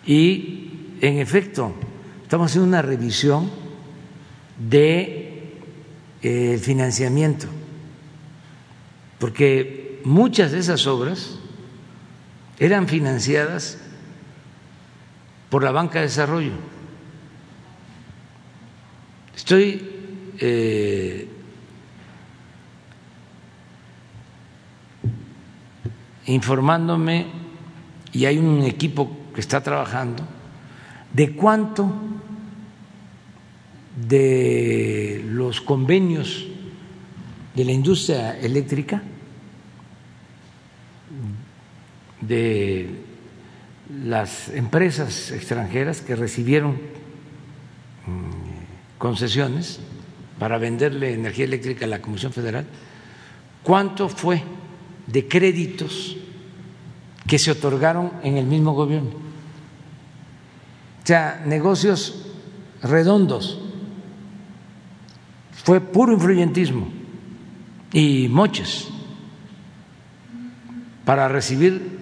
y en efecto, estamos haciendo una revisión de eh, financiamiento, porque muchas de esas obras eran financiadas por la banca de desarrollo. Estoy eh, informándome y hay un equipo que está trabajando de cuánto de los convenios de la industria eléctrica, de las empresas extranjeras que recibieron mm, concesiones para venderle energía eléctrica a la Comisión Federal, cuánto fue de créditos que se otorgaron en el mismo gobierno sea, negocios redondos. Fue puro influyentismo y moches para recibir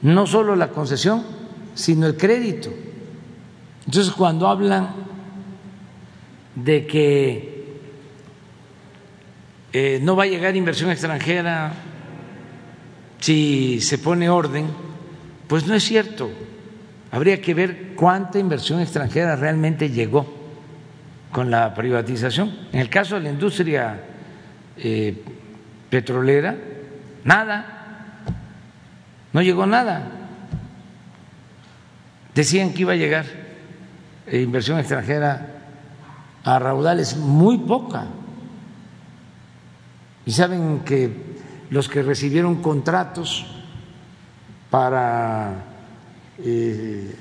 no solo la concesión, sino el crédito. Entonces, cuando hablan de que eh, no va a llegar inversión extranjera si se pone orden, pues no es cierto. Habría que ver cuánta inversión extranjera realmente llegó con la privatización. En el caso de la industria eh, petrolera, nada, no llegó nada. Decían que iba a llegar eh, inversión extranjera a raudales muy poca. Y saben que los que recibieron contratos para eh,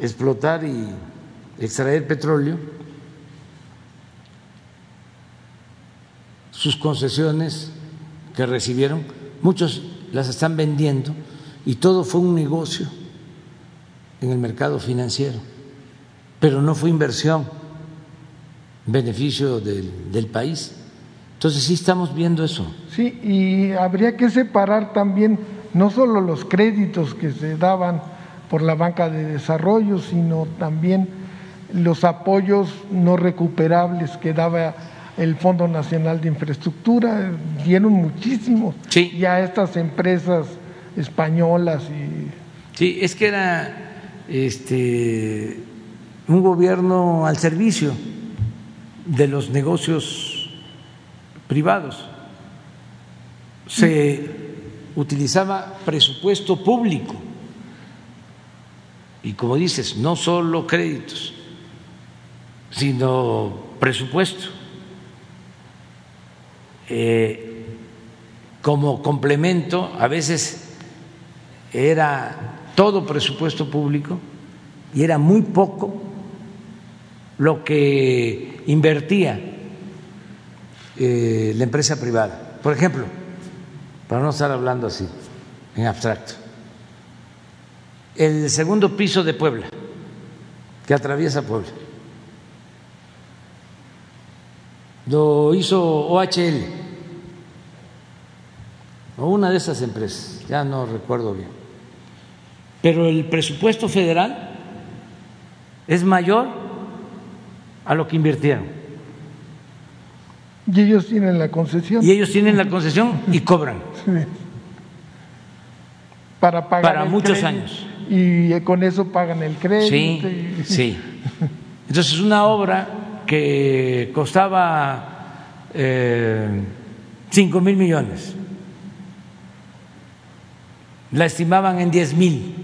explotar y extraer petróleo, sus concesiones que recibieron, muchos las están vendiendo y todo fue un negocio en el mercado financiero, pero no fue inversión beneficio del, del país. Entonces sí estamos viendo eso.
Sí, y habría que separar también no solo los créditos que se daban por la banca de desarrollo, sino también los apoyos no recuperables que daba el Fondo Nacional de Infraestructura, dieron muchísimo
Sí.
y a estas empresas españolas y
Sí, es que era este un gobierno al servicio de los negocios privados. Se utilizaba presupuesto público y como dices, no solo créditos, sino presupuesto. Eh, como complemento, a veces era todo presupuesto público y era muy poco lo que invertía eh, la empresa privada. Por ejemplo, para no estar hablando así, en abstracto, el segundo piso de Puebla, que atraviesa Puebla, lo hizo OHL, o una de esas empresas, ya no recuerdo bien. Pero el presupuesto federal es mayor a lo que invirtieron.
Y ellos tienen la concesión
Y ellos tienen la concesión y cobran
para pagar
para
el
muchos
crédito,
años.
y eh, con eso pagan el crédito.
Sí,
y-
sí. *laughs* Entonces, una obra que costaba eh, cinco mil millones, la estimaban en 10 mil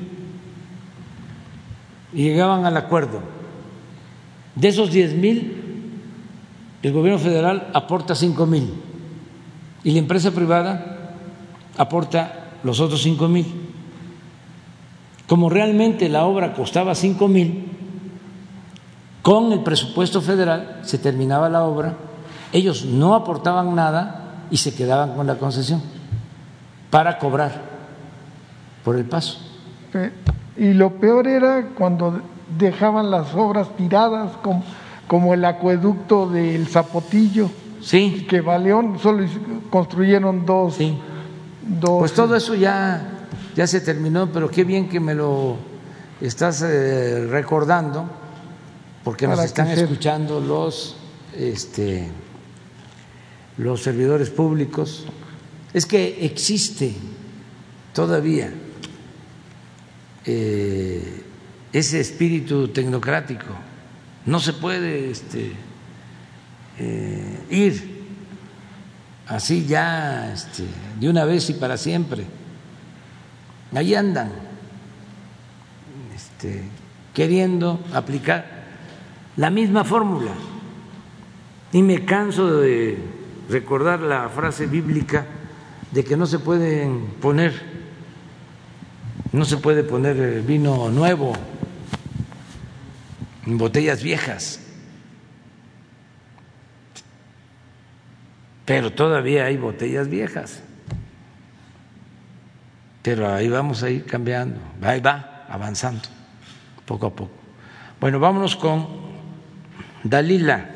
y llegaban al acuerdo. De esos 10 mil, el gobierno federal aporta cinco mil y la empresa privada aporta los otros cinco mil. Como realmente la obra costaba cinco mil, con el presupuesto federal se terminaba la obra, ellos no aportaban nada y se quedaban con la concesión para cobrar por el paso.
Eh, Y lo peor era cuando dejaban las obras tiradas, como, como el acueducto del Zapotillo,
Sí,
que Baleón solo construyeron dos.
sí.
dos
Pues todo eso ya, ya se terminó, pero qué bien que me lo estás eh, recordando, porque nos están escuchando los, este, los servidores públicos. Es que existe todavía eh, ese espíritu tecnocrático. No se puede este, eh, ir así ya este, de una vez y para siempre. Ahí andan este, queriendo aplicar la misma fórmula. Y me canso de recordar la frase bíblica de que no se pueden poner, no se puede poner vino nuevo botellas viejas. Pero todavía hay botellas viejas. Pero ahí vamos a ir cambiando, ahí va avanzando, poco a poco. Bueno, vámonos con Dalila.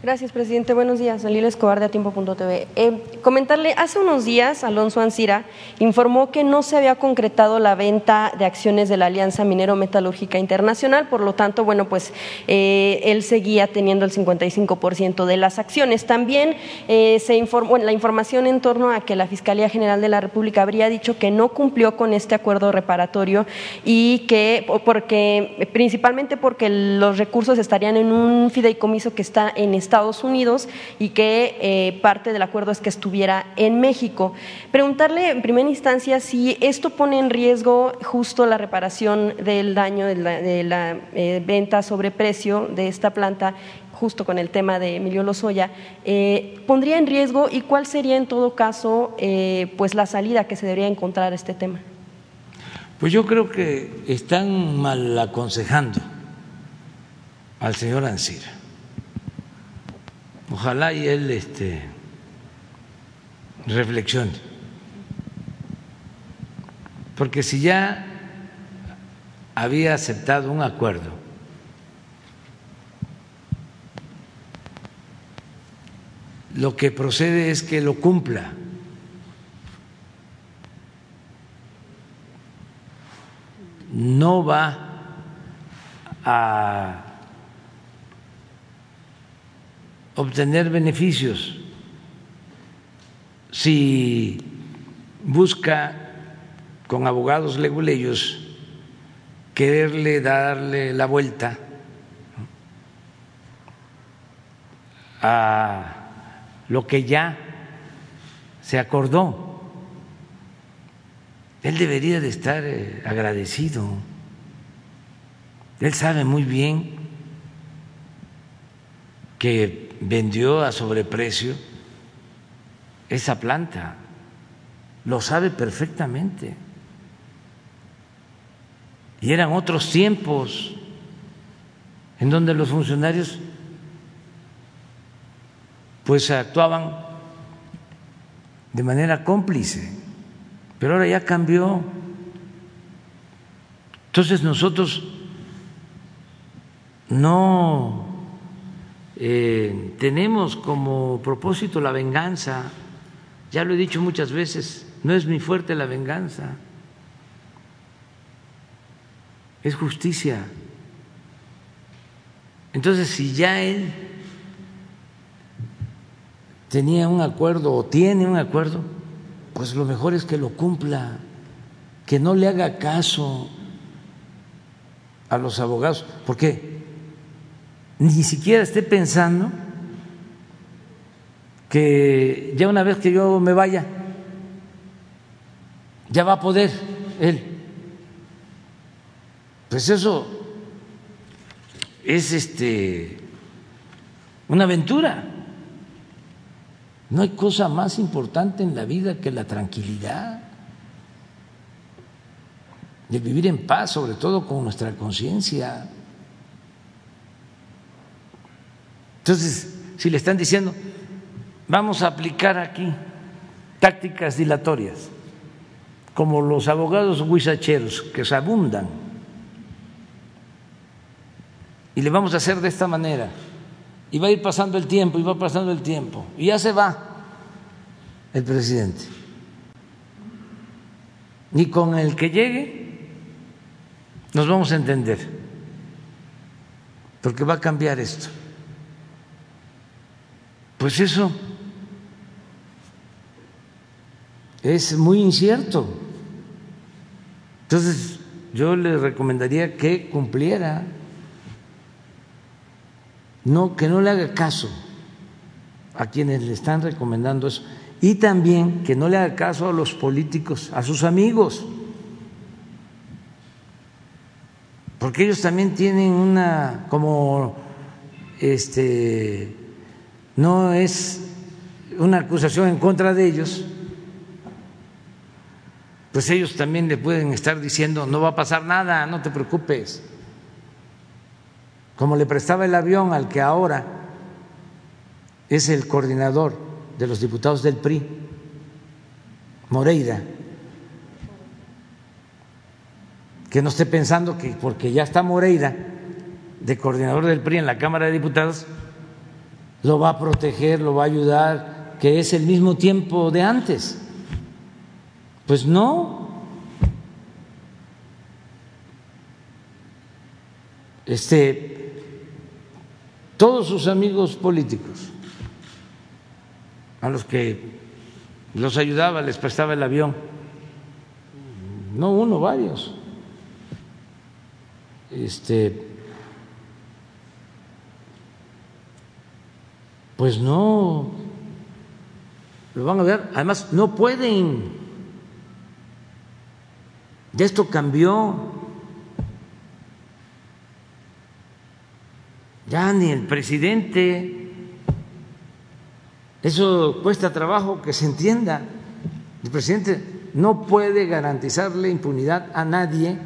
Gracias, presidente. Buenos días. Dalila Escobar de Atiempo.tv. Eh, comentarle, hace unos días Alonso Ancira informó que no se había concretado la venta de acciones de la Alianza Minero Metalúrgica Internacional, por lo tanto, bueno, pues eh, él seguía teniendo el 55% de las acciones. También eh, se informó, bueno, la información en torno a que la Fiscalía General de la República habría dicho que no cumplió con este acuerdo reparatorio y que, porque, principalmente porque los recursos estarían en un fideicomiso que está en Estados Unidos y que eh, parte del acuerdo es que estuviera en México. Preguntarle en primera instancia si esto pone en riesgo justo la reparación del daño de la, eh, venta sobre precio de esta planta justo con el tema de Emilio Lozoya, eh, pondría en riesgo y cuál sería en todo caso pues la salida que se debería encontrar a este tema.
Pues yo creo que están mal aconsejando al señor Ansira. Ojalá y él este, reflexione. Porque si ya había aceptado un acuerdo lo que procede es que lo cumpla. No va a obtener beneficios si busca con abogados leguleyos quererle darle la vuelta a lo que ya se acordó. Él debería de estar eh, agradecido. Él sabe muy bien que vendió a sobreprecio esa planta. Lo sabe perfectamente. Y eran otros tiempos en donde los funcionarios pues actuaban de manera cómplice, pero ahora ya cambió. Entonces nosotros no eh, tenemos como propósito la venganza, ya lo he dicho muchas veces, no es mi fuerte la venganza, es justicia. Entonces, si ya él tenía un acuerdo o tiene un acuerdo, pues lo mejor es que lo cumpla, que no le haga caso a los abogados, porque ni siquiera esté pensando que ya una vez que yo me vaya, ya va a poder él. Pues eso es este una aventura. No hay cosa más importante en la vida que la tranquilidad, de vivir en paz, sobre todo con nuestra conciencia. Entonces, si le están diciendo, vamos a aplicar aquí tácticas dilatorias, como los abogados huizacheros que se abundan, y le vamos a hacer de esta manera y va a ir pasando el tiempo, y va pasando el tiempo, y ya se va el presidente. Y con el que llegue nos vamos a entender, porque va a cambiar esto. Pues eso es muy incierto. Entonces, yo le recomendaría que cumpliera no, que no le haga caso a quienes le están recomendando eso y también que no le haga caso a los políticos, a sus amigos, porque ellos también tienen una como este no es una acusación en contra de ellos, pues ellos también le pueden estar diciendo no va a pasar nada, no te preocupes como le prestaba el avión al que ahora es el coordinador de los diputados del PRI, Moreira, que no esté pensando que porque ya está Moreira de coordinador del PRI en la Cámara de Diputados, lo va a proteger, lo va a ayudar, que es el mismo tiempo de antes. Pues no. Este todos sus amigos políticos, a los que los ayudaba, les prestaba el avión, no uno, varios. Este, pues no lo van a ver, además no pueden. Ya esto cambió. ya ni el presidente, eso cuesta trabajo que se entienda. El presidente no puede garantizarle impunidad a nadie,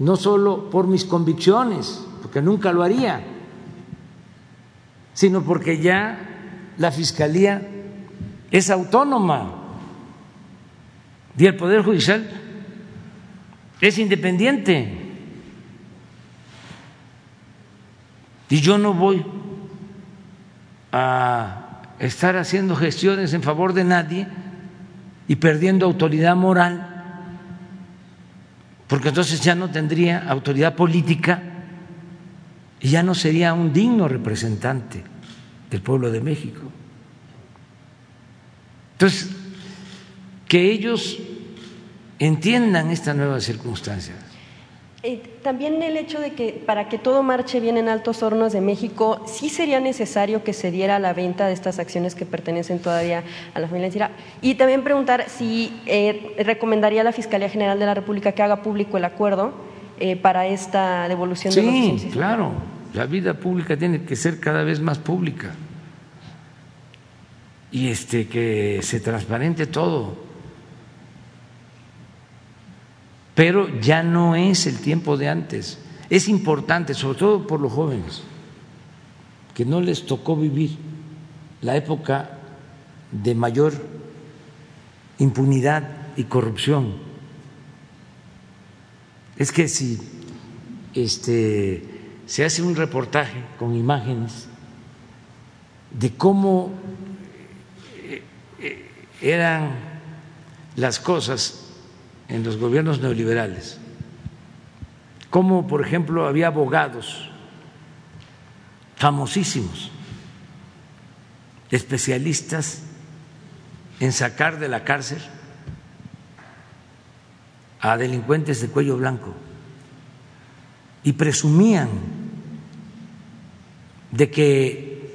no solo por mis convicciones, porque nunca lo haría, sino porque ya la Fiscalía es autónoma y el Poder Judicial es independiente. Y yo no voy a estar haciendo gestiones en favor de nadie y perdiendo autoridad moral, porque entonces ya no tendría autoridad política y ya no sería un digno representante del pueblo de México. Entonces, que ellos entiendan estas nuevas circunstancias.
Eh, también el hecho de que para que todo marche bien en Altos Hornos de México, sí sería necesario que se diera la venta de estas acciones que pertenecen todavía a la familia Encira. Y también preguntar si eh, recomendaría a la Fiscalía General de la República que haga público el acuerdo eh, para esta devolución
de
los
Sí, claro. La vida pública tiene que ser cada vez más pública y este que se transparente todo pero ya no es el tiempo de antes. Es importante, sobre todo por los jóvenes, que no les tocó vivir la época de mayor impunidad y corrupción. Es que si este, se hace un reportaje con imágenes de cómo eh, eh, eran las cosas en los gobiernos neoliberales, como por ejemplo había abogados famosísimos, especialistas en sacar de la cárcel a delincuentes de cuello blanco y presumían de que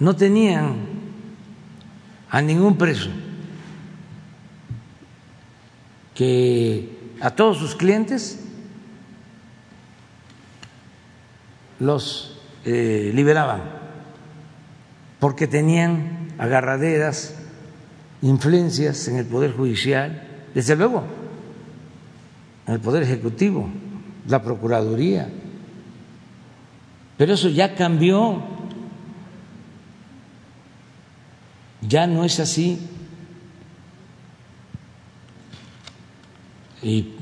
no tenían a ningún preso que a todos sus clientes los eh, liberaban porque tenían agarraderas, influencias en el Poder Judicial, desde luego, en el Poder Ejecutivo, la Procuraduría. Pero eso ya cambió, ya no es así. y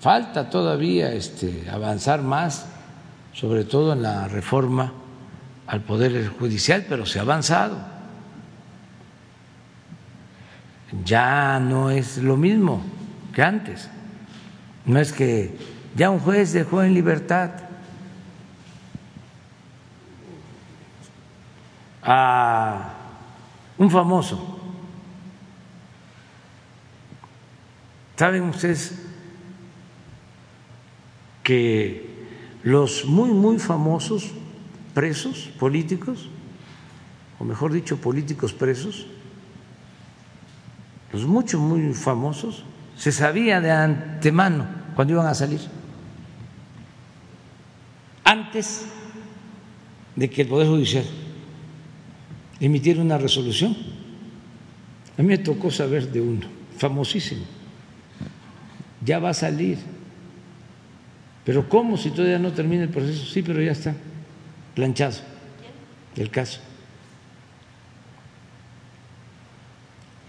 falta todavía este, avanzar más, sobre todo en la reforma al Poder Judicial, pero se ha avanzado. Ya no es lo mismo que antes. No es que ya un juez dejó en libertad a un famoso. ¿Saben ustedes que los muy, muy famosos presos políticos, o mejor dicho, políticos presos, los muchos, muy famosos, se sabía de antemano cuando iban a salir, antes de que el Poder Judicial emitiera una resolución. A mí me tocó saber de uno, famosísimo ya va a salir. Pero ¿cómo si todavía no termina el proceso? Sí, pero ya está planchado el caso.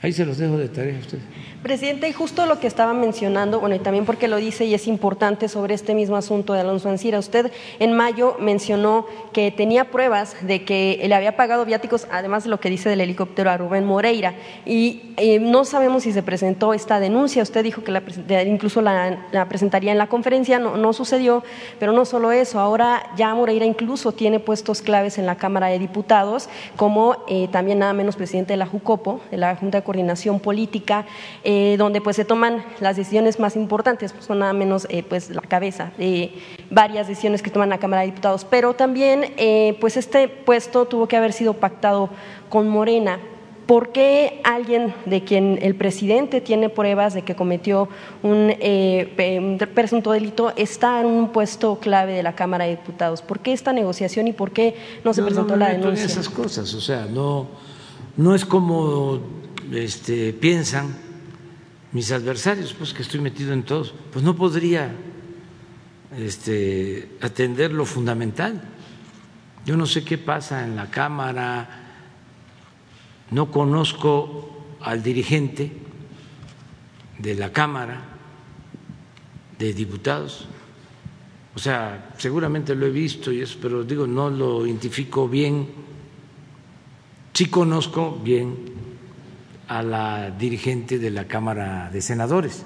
Ahí se los dejo de tarea a ustedes.
Presidente, y justo lo que estaba mencionando, bueno, y también porque lo dice y es importante sobre este mismo asunto de Alonso Ancira, usted en mayo mencionó que tenía pruebas de que le había pagado viáticos, además de lo que dice del helicóptero a Rubén Moreira, y eh, no sabemos si se presentó esta denuncia, usted dijo que la, incluso la, presentaría en la conferencia, no, no, sucedió, pero no solo eso, ahora ya Moreira incluso tiene puestos claves en la Cámara de Diputados, como eh, también nada menos presidente de la JUCOPO, de la Junta de Coordinación Política, eh, donde pues se toman las decisiones más importantes, pues, son nada menos eh, pues la cabeza de varias decisiones que toman la Cámara de Diputados. Pero también eh, pues este puesto tuvo que haber sido pactado con Morena. ¿Por qué alguien de quien el presidente tiene pruebas de que cometió un, presunto delito está en un puesto clave de la Cámara de Diputados? ¿Por qué esta negociación y por qué no se presentó la denuncia?
esas cosas, o sea, no, no es como este, piensan mis adversarios, pues que estoy metido en todos, pues no podría este, atender lo fundamental. Yo no sé qué pasa en la Cámara, no conozco al dirigente de la Cámara de Diputados, o sea, seguramente lo he visto y eso, pero digo, no lo identifico bien. Sí conozco bien a la dirigente de la Cámara de Senadores,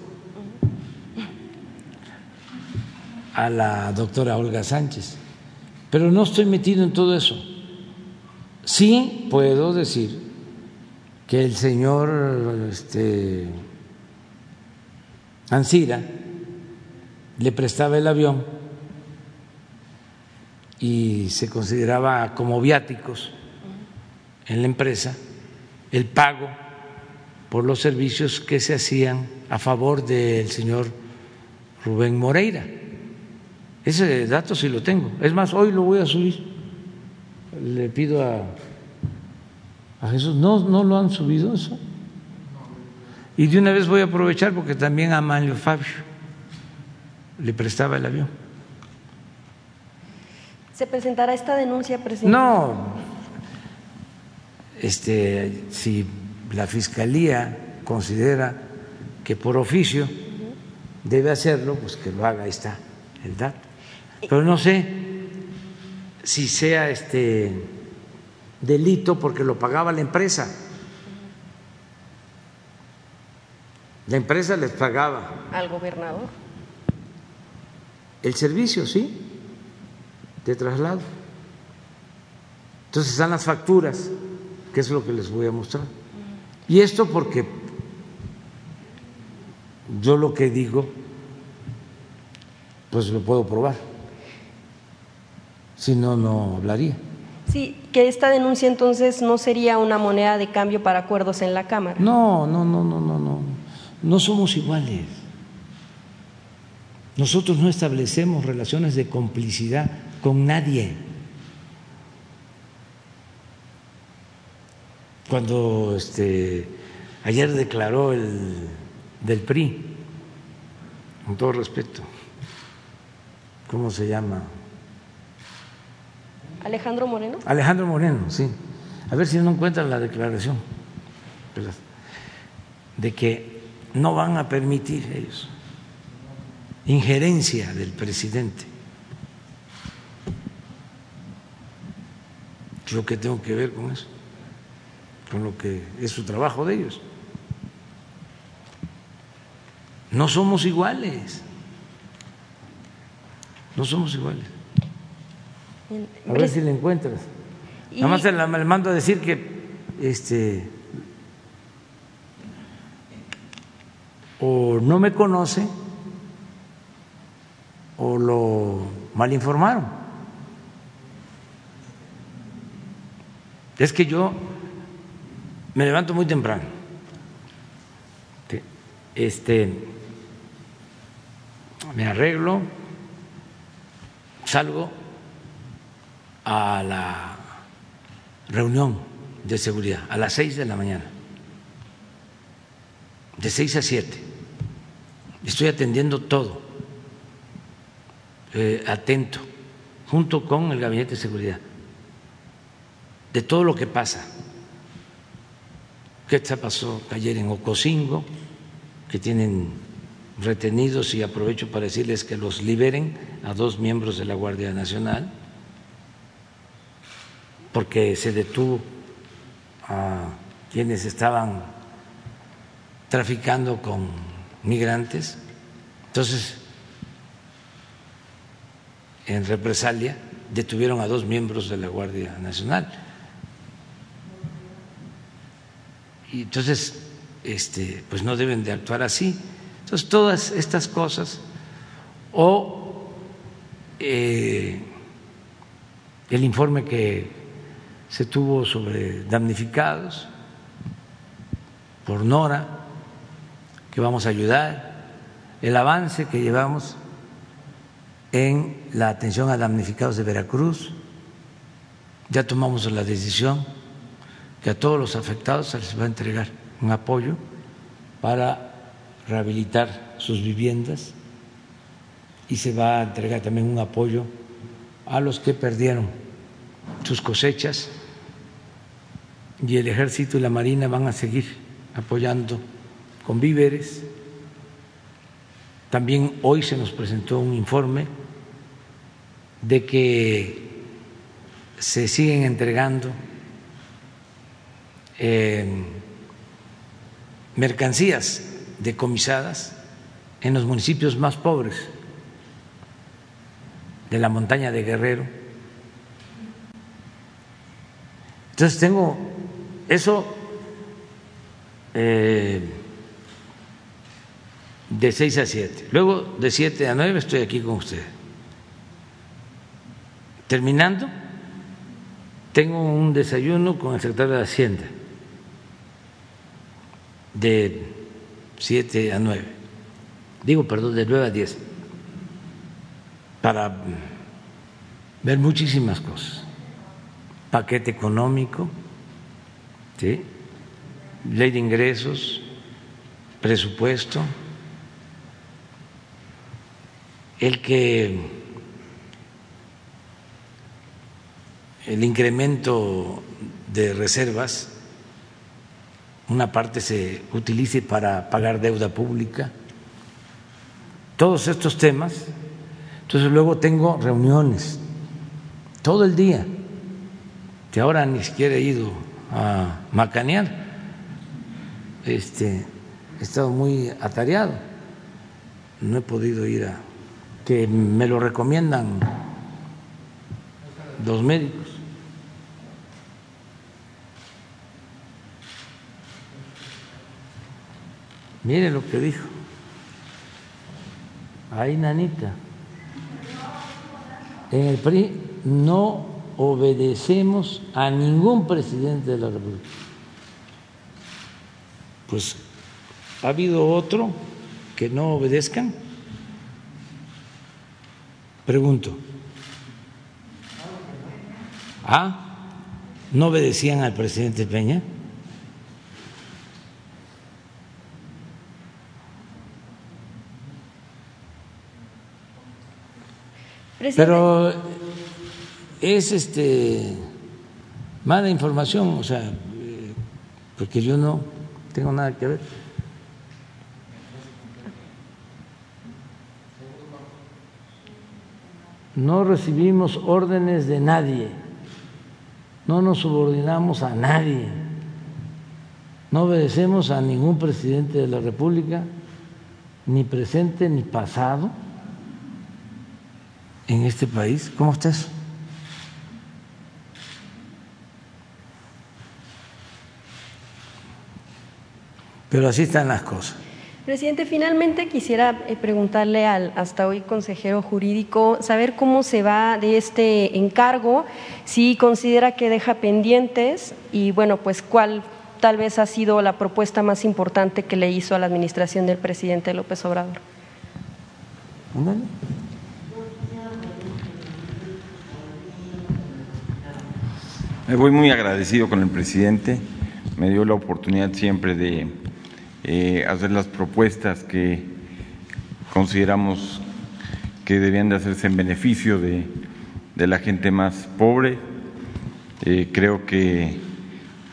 a la doctora Olga Sánchez, pero no estoy metido en todo eso. Sí puedo decir que el señor este, Ansira le prestaba el avión y se consideraba como viáticos en la empresa el pago por los servicios que se hacían a favor del señor Rubén Moreira. Ese dato sí lo tengo. Es más, hoy lo voy a subir. Le pido a, a Jesús, ¿no, ¿no lo han subido eso? Y de una vez voy a aprovechar porque también a Manlio Fabio le prestaba el avión.
¿Se presentará esta denuncia, presidente?
No, este, si la Fiscalía considera que por oficio debe hacerlo, pues que lo haga, ahí está el dato. Pero no sé si sea este delito porque lo pagaba la empresa. La empresa les pagaba.
¿Al gobernador?
El servicio, sí, de traslado. Entonces están las facturas, que es lo que les voy a mostrar. Y esto porque yo lo que digo, pues lo puedo probar. Si no, no hablaría.
Sí, que esta denuncia entonces no sería una moneda de cambio para acuerdos en la Cámara.
No, no, no, no, no, no. No somos iguales. Nosotros no establecemos relaciones de complicidad con nadie. Cuando este, ayer declaró el del PRI, con todo respeto, ¿cómo se llama?
Alejandro Moreno.
Alejandro Moreno, sí. A ver si no encuentran la declaración de que no van a permitir ellos injerencia del presidente. Yo qué tengo que ver con eso con lo que es su trabajo de ellos. No somos iguales. No somos iguales. A ver si le encuentras. Nada más le mando a decir que este o no me conoce o lo malinformaron. Es que yo me levanto muy temprano. Este, me arreglo, salgo a la reunión de seguridad a las seis de la mañana, de seis a siete. Estoy atendiendo todo, eh, atento, junto con el gabinete de seguridad, de todo lo que pasa ¿Qué te pasó ayer en Ocosingo? Que tienen retenidos y aprovecho para decirles que los liberen a dos miembros de la Guardia Nacional porque se detuvo a quienes estaban traficando con migrantes. Entonces, en represalia, detuvieron a dos miembros de la Guardia Nacional y entonces este, pues no deben de actuar así. Entonces todas estas cosas o eh, el informe que se tuvo sobre damnificados por Nora, que vamos a ayudar, el avance que llevamos en la atención a damnificados de Veracruz, ya tomamos la decisión que a todos los afectados se les va a entregar un apoyo para rehabilitar sus viviendas y se va a entregar también un apoyo a los que perdieron sus cosechas y el ejército y la marina van a seguir apoyando con víveres. También hoy se nos presentó un informe de que se siguen entregando eh, mercancías decomisadas en los municipios más pobres de la montaña de Guerrero. Entonces tengo eso eh, de 6 a 7. Luego de 7 a 9 estoy aquí con ustedes. Terminando, tengo un desayuno con el secretario de Hacienda de 7 a 9. Digo, perdón, de 9 a 10 para ver muchísimas cosas. Paquete económico, ley de ingresos, presupuesto, el que el incremento de reservas, una parte se utilice para pagar deuda pública, todos estos temas entonces luego tengo reuniones todo el día, que ahora ni siquiera he ido a macanear, este, he estado muy atareado, no he podido ir a, que me lo recomiendan los médicos. Mire lo que dijo. Ahí, nanita en el PRI no obedecemos a ningún presidente de la República. Pues ha habido otro que no obedezcan. Pregunto. ¿Ah? ¿No obedecían al presidente Peña? Pero es este mala información, o sea, porque yo no tengo nada que ver. No recibimos órdenes de nadie, no nos subordinamos a nadie, no obedecemos a ningún presidente de la República, ni presente ni pasado en este país. ¿Cómo estás? Pero así están las cosas.
Presidente, finalmente quisiera eh, preguntarle al hasta hoy consejero jurídico, saber cómo se va de este encargo, si considera que deja pendientes y bueno, pues cuál tal vez ha sido la propuesta más importante que le hizo a la administración del presidente López Obrador.
Me voy muy agradecido con el presidente, me dio la oportunidad siempre de eh, hacer las propuestas que consideramos que debían de hacerse en beneficio de, la gente más pobre. Eh, creo que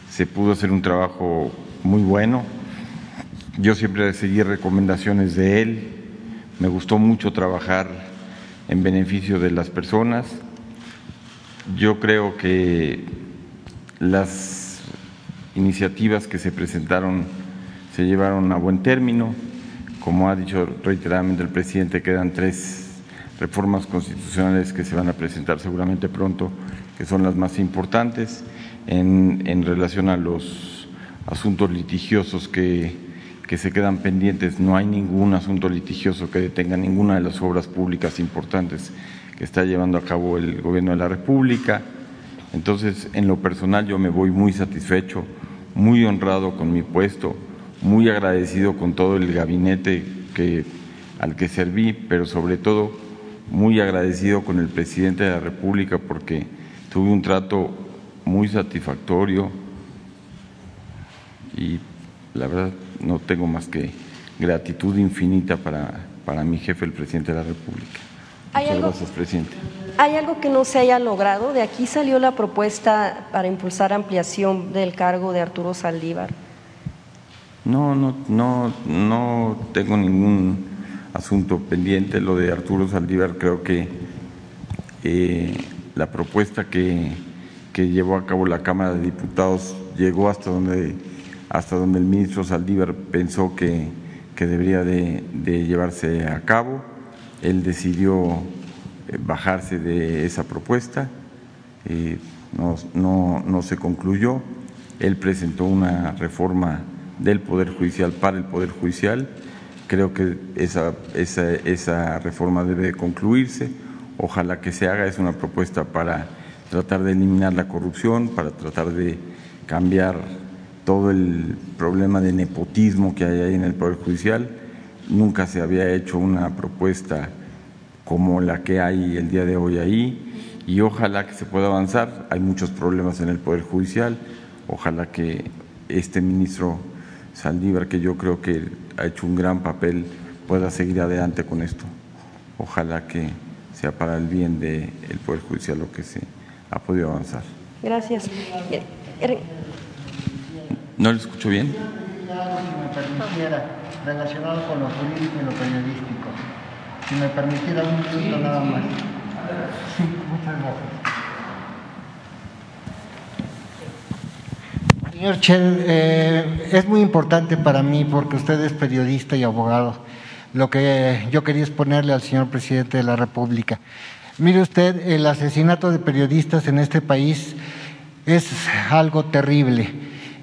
se pudo hacer un trabajo muy bueno. Yo siempre seguí recomendaciones de él. Me gustó mucho trabajar en beneficio de las personas. Yo creo que las iniciativas que se presentaron se llevaron a buen término. Como ha dicho reiteradamente el presidente, quedan tres reformas constitucionales que se van a presentar seguramente pronto, que son las más importantes en, relación a los asuntos litigiosos que, que se quedan pendientes. No hay ningún asunto litigioso que detenga ninguna de las obras públicas importantes que está llevando a cabo el Gobierno de la República. Entonces, en lo personal yo me voy muy satisfecho, muy honrado con mi puesto, muy agradecido con todo el gabinete que, al que serví, pero sobre todo muy agradecido con el presidente de la República porque tuve un trato muy satisfactorio y la verdad no tengo más que gratitud infinita para, para mi jefe, el presidente de la República. Muchas gracias, presidente.
¿Hay algo que no se haya logrado? De aquí salió la propuesta para impulsar ampliación del cargo de Arturo Saldívar.
No, no, no, no tengo ningún asunto pendiente. Lo de Arturo Saldívar creo que eh, la propuesta que, que, llevó a cabo la Cámara de Diputados llegó hasta donde, hasta donde el ministro Saldívar pensó que, que debería de, de llevarse a cabo. Él decidió bajarse de esa propuesta, eh, no, no, no, se concluyó. Él presentó una reforma del Poder Judicial para el Poder Judicial. Creo que esa, esa, esa reforma debe concluirse. Ojalá que se haga. Es una propuesta para tratar de eliminar la corrupción, para tratar de cambiar todo el problema de nepotismo que hay ahí en el Poder Judicial. Nunca se había hecho una propuesta como la que hay el día de hoy ahí y ojalá que se pueda avanzar. Hay muchos problemas en el Poder Judicial, ojalá que este ministro Saldívar, que yo creo que ha hecho un gran papel, pueda seguir adelante con esto. Ojalá que sea para el bien del Poder Judicial lo que se ha podido avanzar.
Gracias.
¿No lo escucho bien?
Si me permitiera, relacionado con lo jurídico y lo periodístico. Si me permitiera un minuto nada más. Sí, muchas gracias. Señor Chel, eh, es muy importante para mí porque usted es periodista y abogado. Lo que yo quería exponerle al señor presidente de la República. Mire usted, el asesinato de periodistas en este país es algo terrible.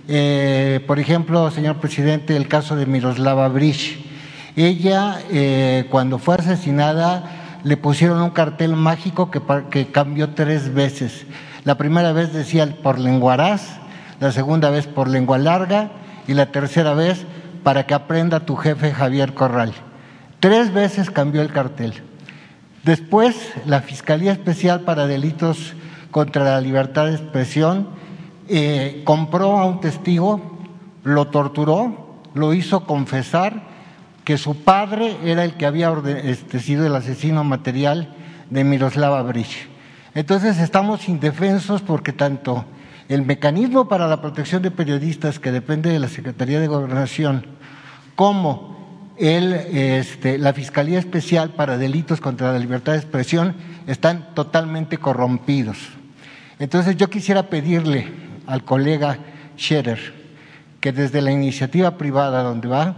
Eh, por ejemplo, señor presidente, el caso de Miroslava Bridge ella, eh, cuando fue asesinada, le pusieron un cartel mágico que, que, cambió tres veces. La primera vez decía por lenguaraz, la segunda vez por lengua larga y la tercera vez para que aprenda tu jefe Javier Corral. Tres veces cambió el cartel. Después, la Fiscalía Especial para Delitos contra la Libertad de Expresión eh, compró a un testigo, lo torturó, lo hizo confesar que su padre era el que había este, sido el asesino material de Miroslava Bridge. Entonces estamos indefensos porque tanto el mecanismo para la protección de periodistas que depende de la Secretaría de Gobernación como el, este, la Fiscalía Especial para Delitos contra la Libertad de Expresión están totalmente corrompidos. Entonces yo quisiera pedirle al colega Scherer que desde la iniciativa privada donde va,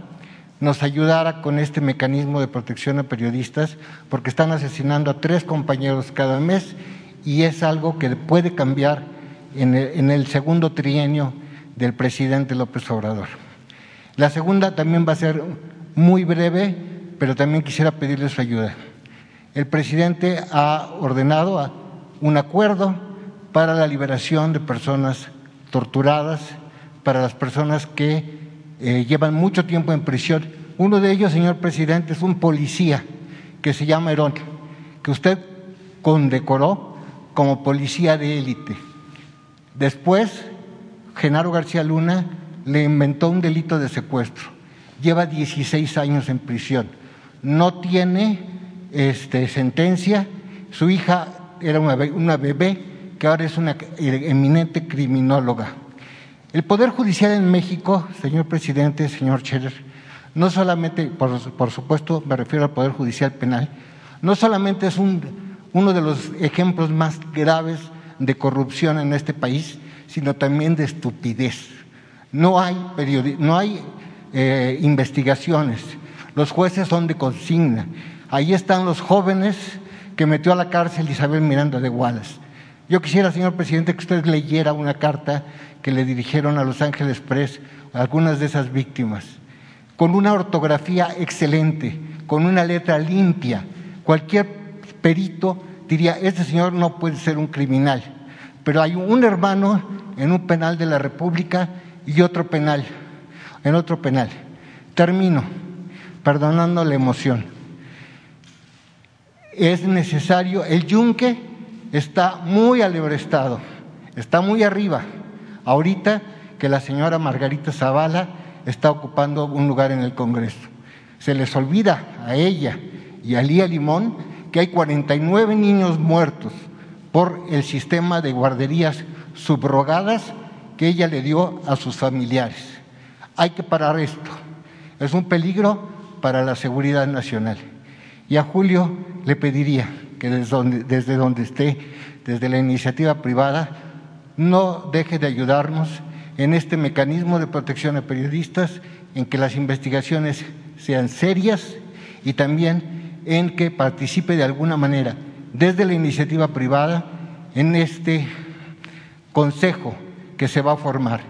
nos ayudara con este mecanismo de protección a periodistas, porque están asesinando a tres compañeros cada mes y es algo que puede cambiar en el, en el segundo trienio del presidente López Obrador. La segunda también va a ser muy breve, pero también quisiera pedirles su ayuda. El presidente ha ordenado un acuerdo para la liberación de personas torturadas, para las personas que eh, llevan mucho tiempo en prisión. Uno de ellos, señor presidente, es un policía que se llama Herón, que usted condecoró como policía de élite. Después, Genaro García Luna le inventó un delito de secuestro. Lleva 16 años en prisión. No tiene este, sentencia. Su hija era una, una bebé que ahora es una eminente criminóloga. El Poder Judicial en México, señor presidente, señor Scherer, no solamente, por, supuesto, me refiero al Poder Judicial Penal, no solamente es un, uno de los ejemplos más graves de corrupción en este país, sino también de estupidez. No hay, no hay eh, investigaciones, los jueces son de consigna. Ahí están los jóvenes que metió a la cárcel Isabel Miranda de Wallace. Yo quisiera, señor presidente, que usted leyera una carta que le dirigieron a Los Ángeles Press algunas de esas víctimas, con una ortografía excelente, con una letra limpia. Cualquier perito diría, este señor no puede ser un criminal, pero hay un hermano en un penal de la República y otro penal, en otro penal. Termino, perdonando la emoción. Es necesario, el yunque está muy alebrestado, está muy arriba Ahorita que la señora Margarita Zavala está ocupando un lugar en el Congreso. Se les olvida a ella y a Lía Limón que hay 49 niños muertos por el sistema de guarderías subrogadas que ella le dio a sus familiares. Hay que parar esto. Es un peligro para la seguridad nacional. Y a Julio le pediría que desde donde, desde donde esté, desde la iniciativa privada, no deje de ayudarnos en este mecanismo de protección a periodistas, en que las investigaciones sean serias y también en que participe de alguna manera desde la iniciativa privada en este consejo que se va a formar,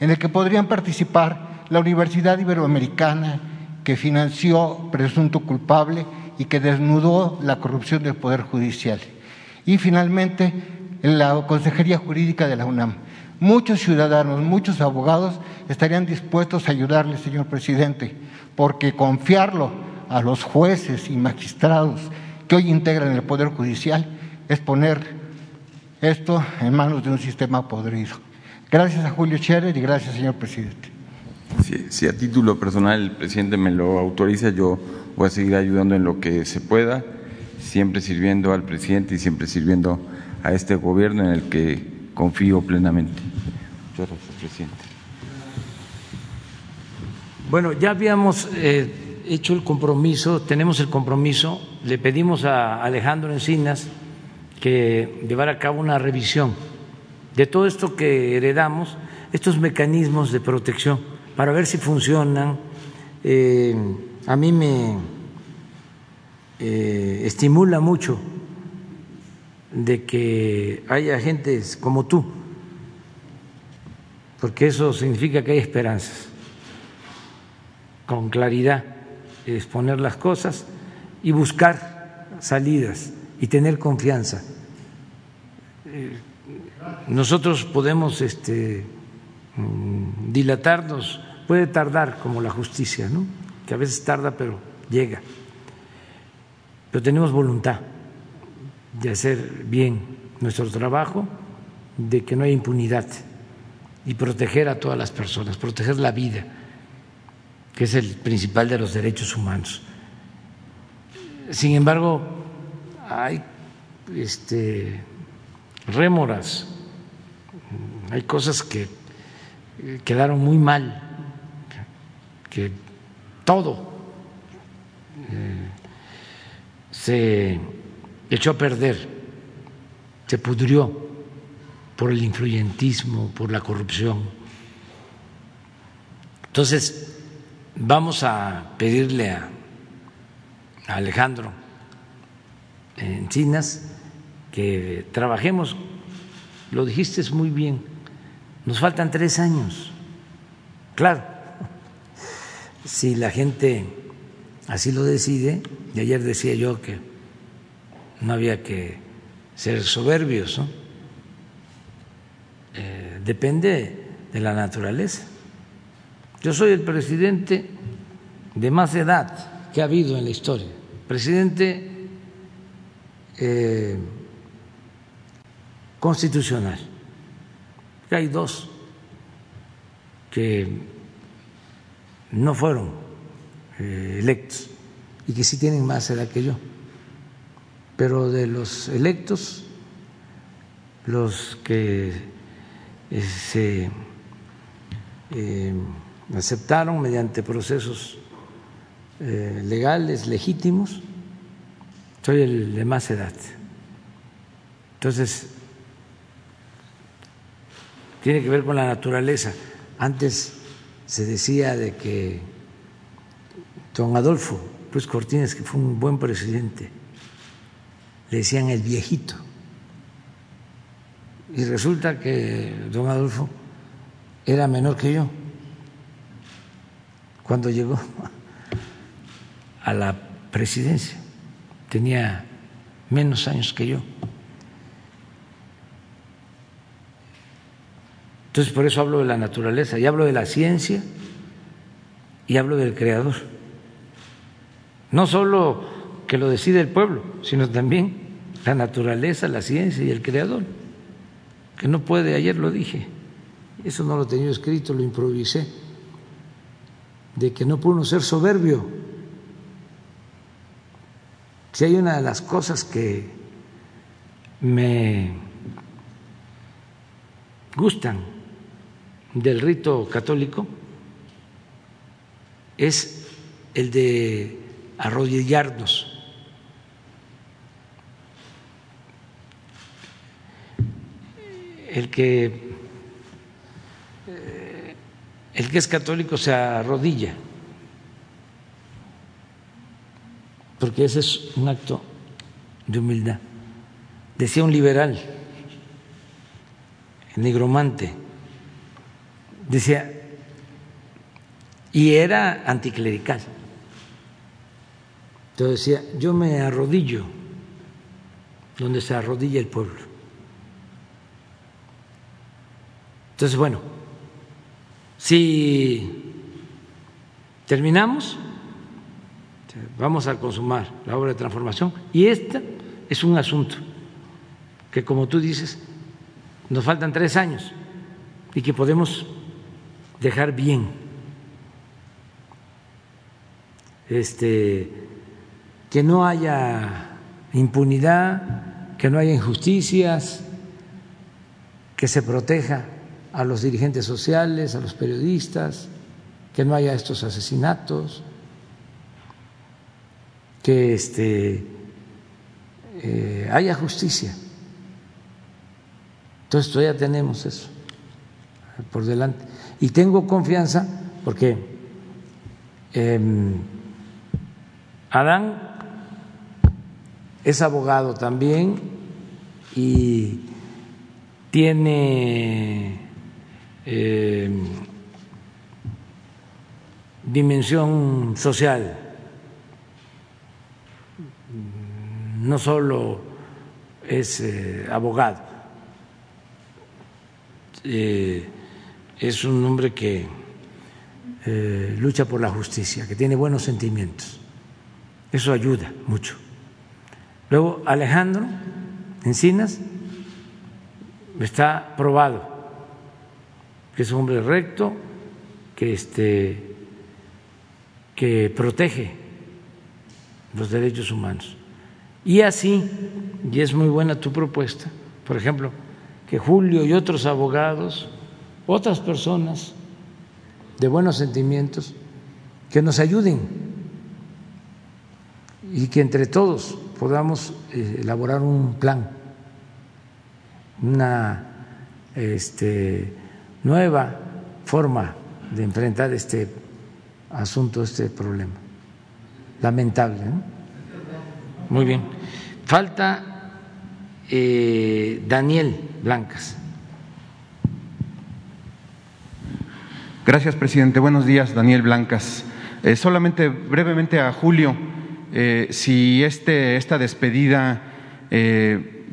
en el que podrían participar la Universidad Iberoamericana, que financió presunto culpable y que desnudó la corrupción del Poder Judicial. Y finalmente, la Consejería Jurídica de la UNAM. Muchos ciudadanos, muchos abogados estarían dispuestos a ayudarle, señor presidente, porque confiarlo a los jueces y magistrados que hoy integran el Poder Judicial es poner esto en manos de un sistema podrido. Gracias a Julio Scherer y gracias, señor presidente.
Si, a título personal el presidente me lo autoriza, yo voy a seguir ayudando en lo que se pueda, siempre sirviendo al presidente y siempre sirviendo a este gobierno en el que confío plenamente. Muchas gracias, presidente.
Bueno, ya habíamos eh, hecho el compromiso, tenemos el compromiso, le pedimos a Alejandro Encinas que llevar a cabo una revisión de todo esto que heredamos, estos mecanismos de protección, para ver si funcionan. Eh, a mí me eh, estimula mucho de que haya gente como tú, porque eso significa que hay esperanzas, con claridad, exponer las cosas y buscar salidas y tener confianza. Eh, nosotros podemos este, mm, dilatarnos, puede tardar como la justicia, ¿no? que a veces tarda pero llega. Pero tenemos voluntad de hacer bien nuestro trabajo, de que no haya impunidad y proteger a todas las personas, proteger la vida, que es el principal de los derechos humanos. Sin embargo, hay este, rémoras, hay cosas que quedaron muy mal, que todo eh, se echó a perder, se pudrió por el influyentismo, por la corrupción. Entonces, vamos a pedirle a Alejandro Encinas, que trabajemos, lo dijiste muy bien, nos faltan tres años. Claro, si la gente así lo decide, y ayer decía yo que no había que ser soberbios, eh, depende de la naturaleza. Yo soy el presidente de más edad que ha habido en la historia, presidente eh, constitucional. Hay dos que no fueron eh, electos y que sí tienen más edad que yo. Pero de los electos, los que eh, se aceptaron mediante procesos legales, legítimos, soy el de más edad. Entonces, tiene que ver con la naturaleza. Antes se decía de que don Adolfo pues Cortines, que fue un buen presidente, decían el viejito. Y resulta que don Adolfo era menor que yo cuando llegó a la presidencia tenía menos años que yo. Entonces por eso hablo de la naturaleza y hablo de la ciencia y hablo del creador. No solo que lo decide el pueblo, sino también la naturaleza, la ciencia y el creador. Que no puede, ayer lo dije, eso no lo tenía escrito, lo improvisé. de que no puede uno ser soberbio. Si hay una de las cosas que me gustan del rito católico es el de arrodillarnos. El que eh, el que es católico se arrodilla, porque ese es un acto de humildad. Decía un liberal, nigromante, decía, y era anticlerical. Entonces decía, yo me arrodillo donde se arrodilla el pueblo. Entonces, bueno, si terminamos, vamos a consumar la obra de transformación y este es un asunto que, como tú dices, nos faltan tres años y que podemos dejar bien. Este, que no haya impunidad, que no haya injusticias, que se proteja a los dirigentes sociales, a los periodistas, que no haya estos asesinatos, que este, eh, haya justicia. Entonces todavía tenemos eso por delante. Y tengo confianza porque em, Adán es abogado también y tiene eh, dimensión social, no solo es eh, abogado, eh, es un hombre que lucha por la justicia, que tiene buenos sentimientos. Eso ayuda mucho. Luego Alejandro Encinas está probado que es un hombre recto, que este que protege los derechos humanos. Y así, y es muy buena tu propuesta, por ejemplo, que Julio y otros abogados, otras personas de buenos sentimientos, que nos ayuden y que entre todos podamos eh, elaborar un plan, una este, nueva forma de enfrentar este asunto, este problema. Lamentable. Muy bien. Falta eh, Daniel Blancas.
Gracias, presidente. Buenos días, Daniel Blancas. Eh, solamente brevemente a Julio eh, si este, esta despedida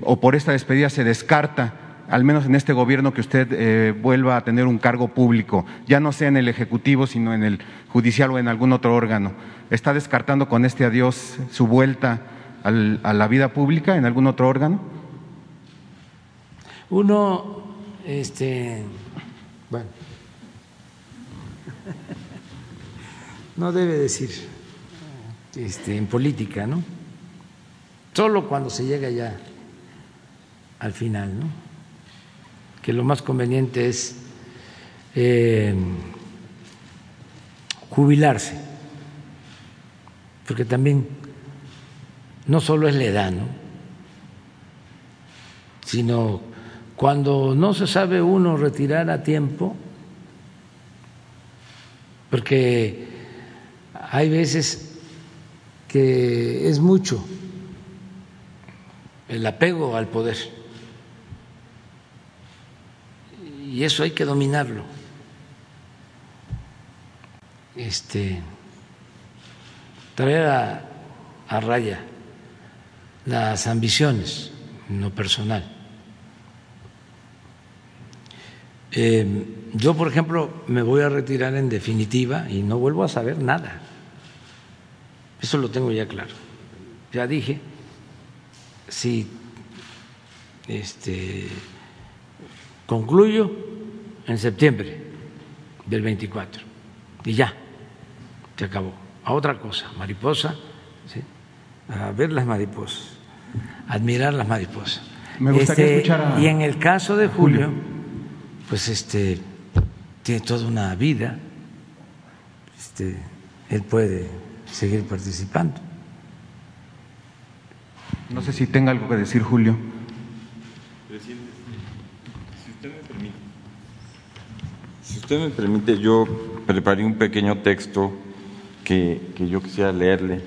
o por esta despedida se descarta, al menos en este gobierno, que usted eh, vuelva a tener un cargo público, ya no sea en el Ejecutivo, sino en el judicial o en algún otro órgano. ¿Está descartando con este adiós su vuelta a la vida pública en algún otro órgano?
Uno, este, bueno, no debe decir este, en política, ¿no? Solo cuando se llega ya al final, ¿no? Que lo más conveniente es eh, jubilarse, porque también no solo es la edad, ¿no? Sino cuando no se sabe uno retirar a tiempo, porque hay veces que es mucho el apego al poder. Y eso hay que dominarlo. Este, traer a, raya las ambiciones no personal. Eh, yo, por ejemplo, me voy a retirar en definitiva y no vuelvo a saber nada. Eso lo tengo ya claro. Ya dije, si este, concluyo en septiembre del 24 y ya, se acabó. A otra cosa, mariposa, ¿sí? a ver las mariposas, admirar las mariposas.
Me gustaría
Este,
escuchar a-
Y en el caso de Julio, pues este tiene toda una vida, este, él puede seguir participando.
No sé si tenga algo que decir Julio.
Presidente, si usted me permite, si usted me permite, yo preparé un pequeño texto que, que yo quisiera leerle.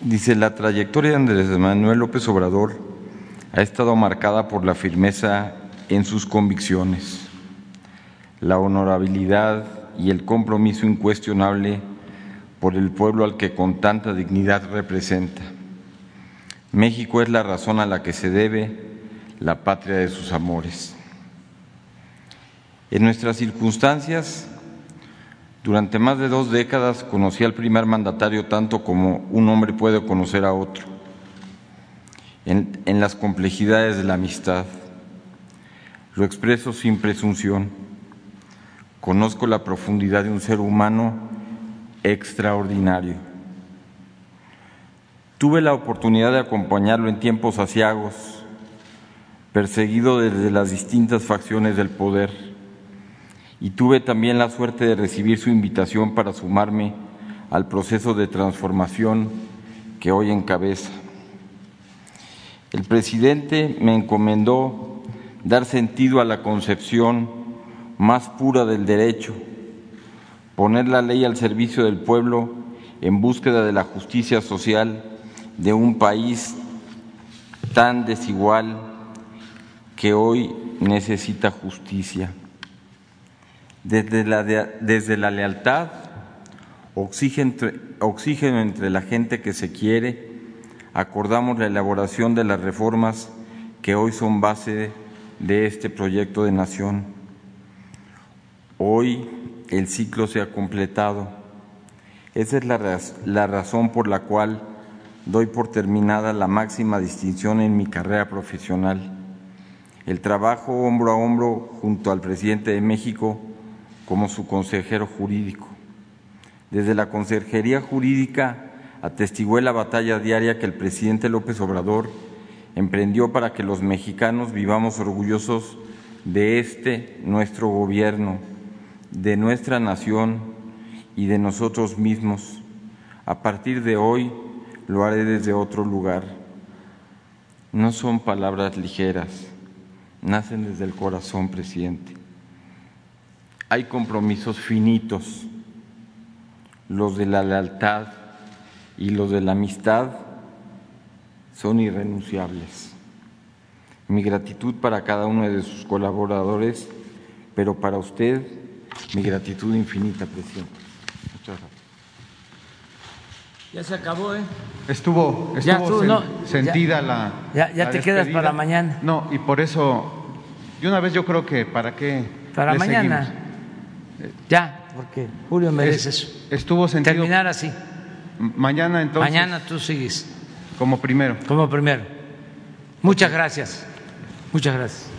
Dice, la trayectoria de Andrés Manuel López Obrador ha estado marcada por la firmeza en sus convicciones la honorabilidad y el compromiso incuestionable por el pueblo al que con tanta dignidad representa. México es la razón a la que se debe la patria de sus amores. En nuestras circunstancias, durante más de dos décadas conocí al primer mandatario tanto como un hombre puede conocer a otro, en, en las complejidades de la amistad. Lo expreso sin presunción conozco la profundidad de un ser humano extraordinario. Tuve la oportunidad de acompañarlo en tiempos asiagos, perseguido desde las distintas facciones del poder, y tuve también la suerte de recibir su invitación para sumarme al proceso de transformación que hoy encabeza. El presidente me encomendó dar sentido a la concepción más pura del derecho, poner la ley al servicio del pueblo en búsqueda de la justicia social de un país tan desigual que hoy necesita justicia. Desde la, de, desde la lealtad, oxígeno entre, oxígeno entre la gente que se quiere, acordamos la elaboración de las reformas que hoy son base de este proyecto de nación. Hoy el ciclo se ha completado. Esa es la, la, razón por la cual doy por terminada la máxima distinción en mi carrera profesional. El trabajo hombro a hombro junto al presidente de México como su consejero jurídico. Desde la Consejería Jurídica atestigué la batalla diaria que el presidente López Obrador emprendió para que los mexicanos vivamos orgullosos de este nuestro gobierno de nuestra nación y de nosotros mismos. A partir de hoy lo haré desde otro lugar. No son palabras ligeras, nacen desde el corazón, presidente. Hay compromisos finitos, los de la lealtad y los de la amistad son irrenunciables. Mi gratitud para cada uno de sus colaboradores, pero para usted mi gratitud infinita, presidente.
Ya se acabó, ¿eh?
Estuvo, estuvo
Ya tú,
sen,
no,
sentida
ya,
la.
Ya, ya
la
te quedas para mañana.
No, y por eso, de una vez yo creo que para qué.
Para mañana.
seguimos?
Ya, porque Julio merece
Es-
eso.
Estuvo sentido.
Terminar así.
Mañana entonces.
Mañana tú sigues
Como primero.
como primero. Muchas gracias. Muchas gracias.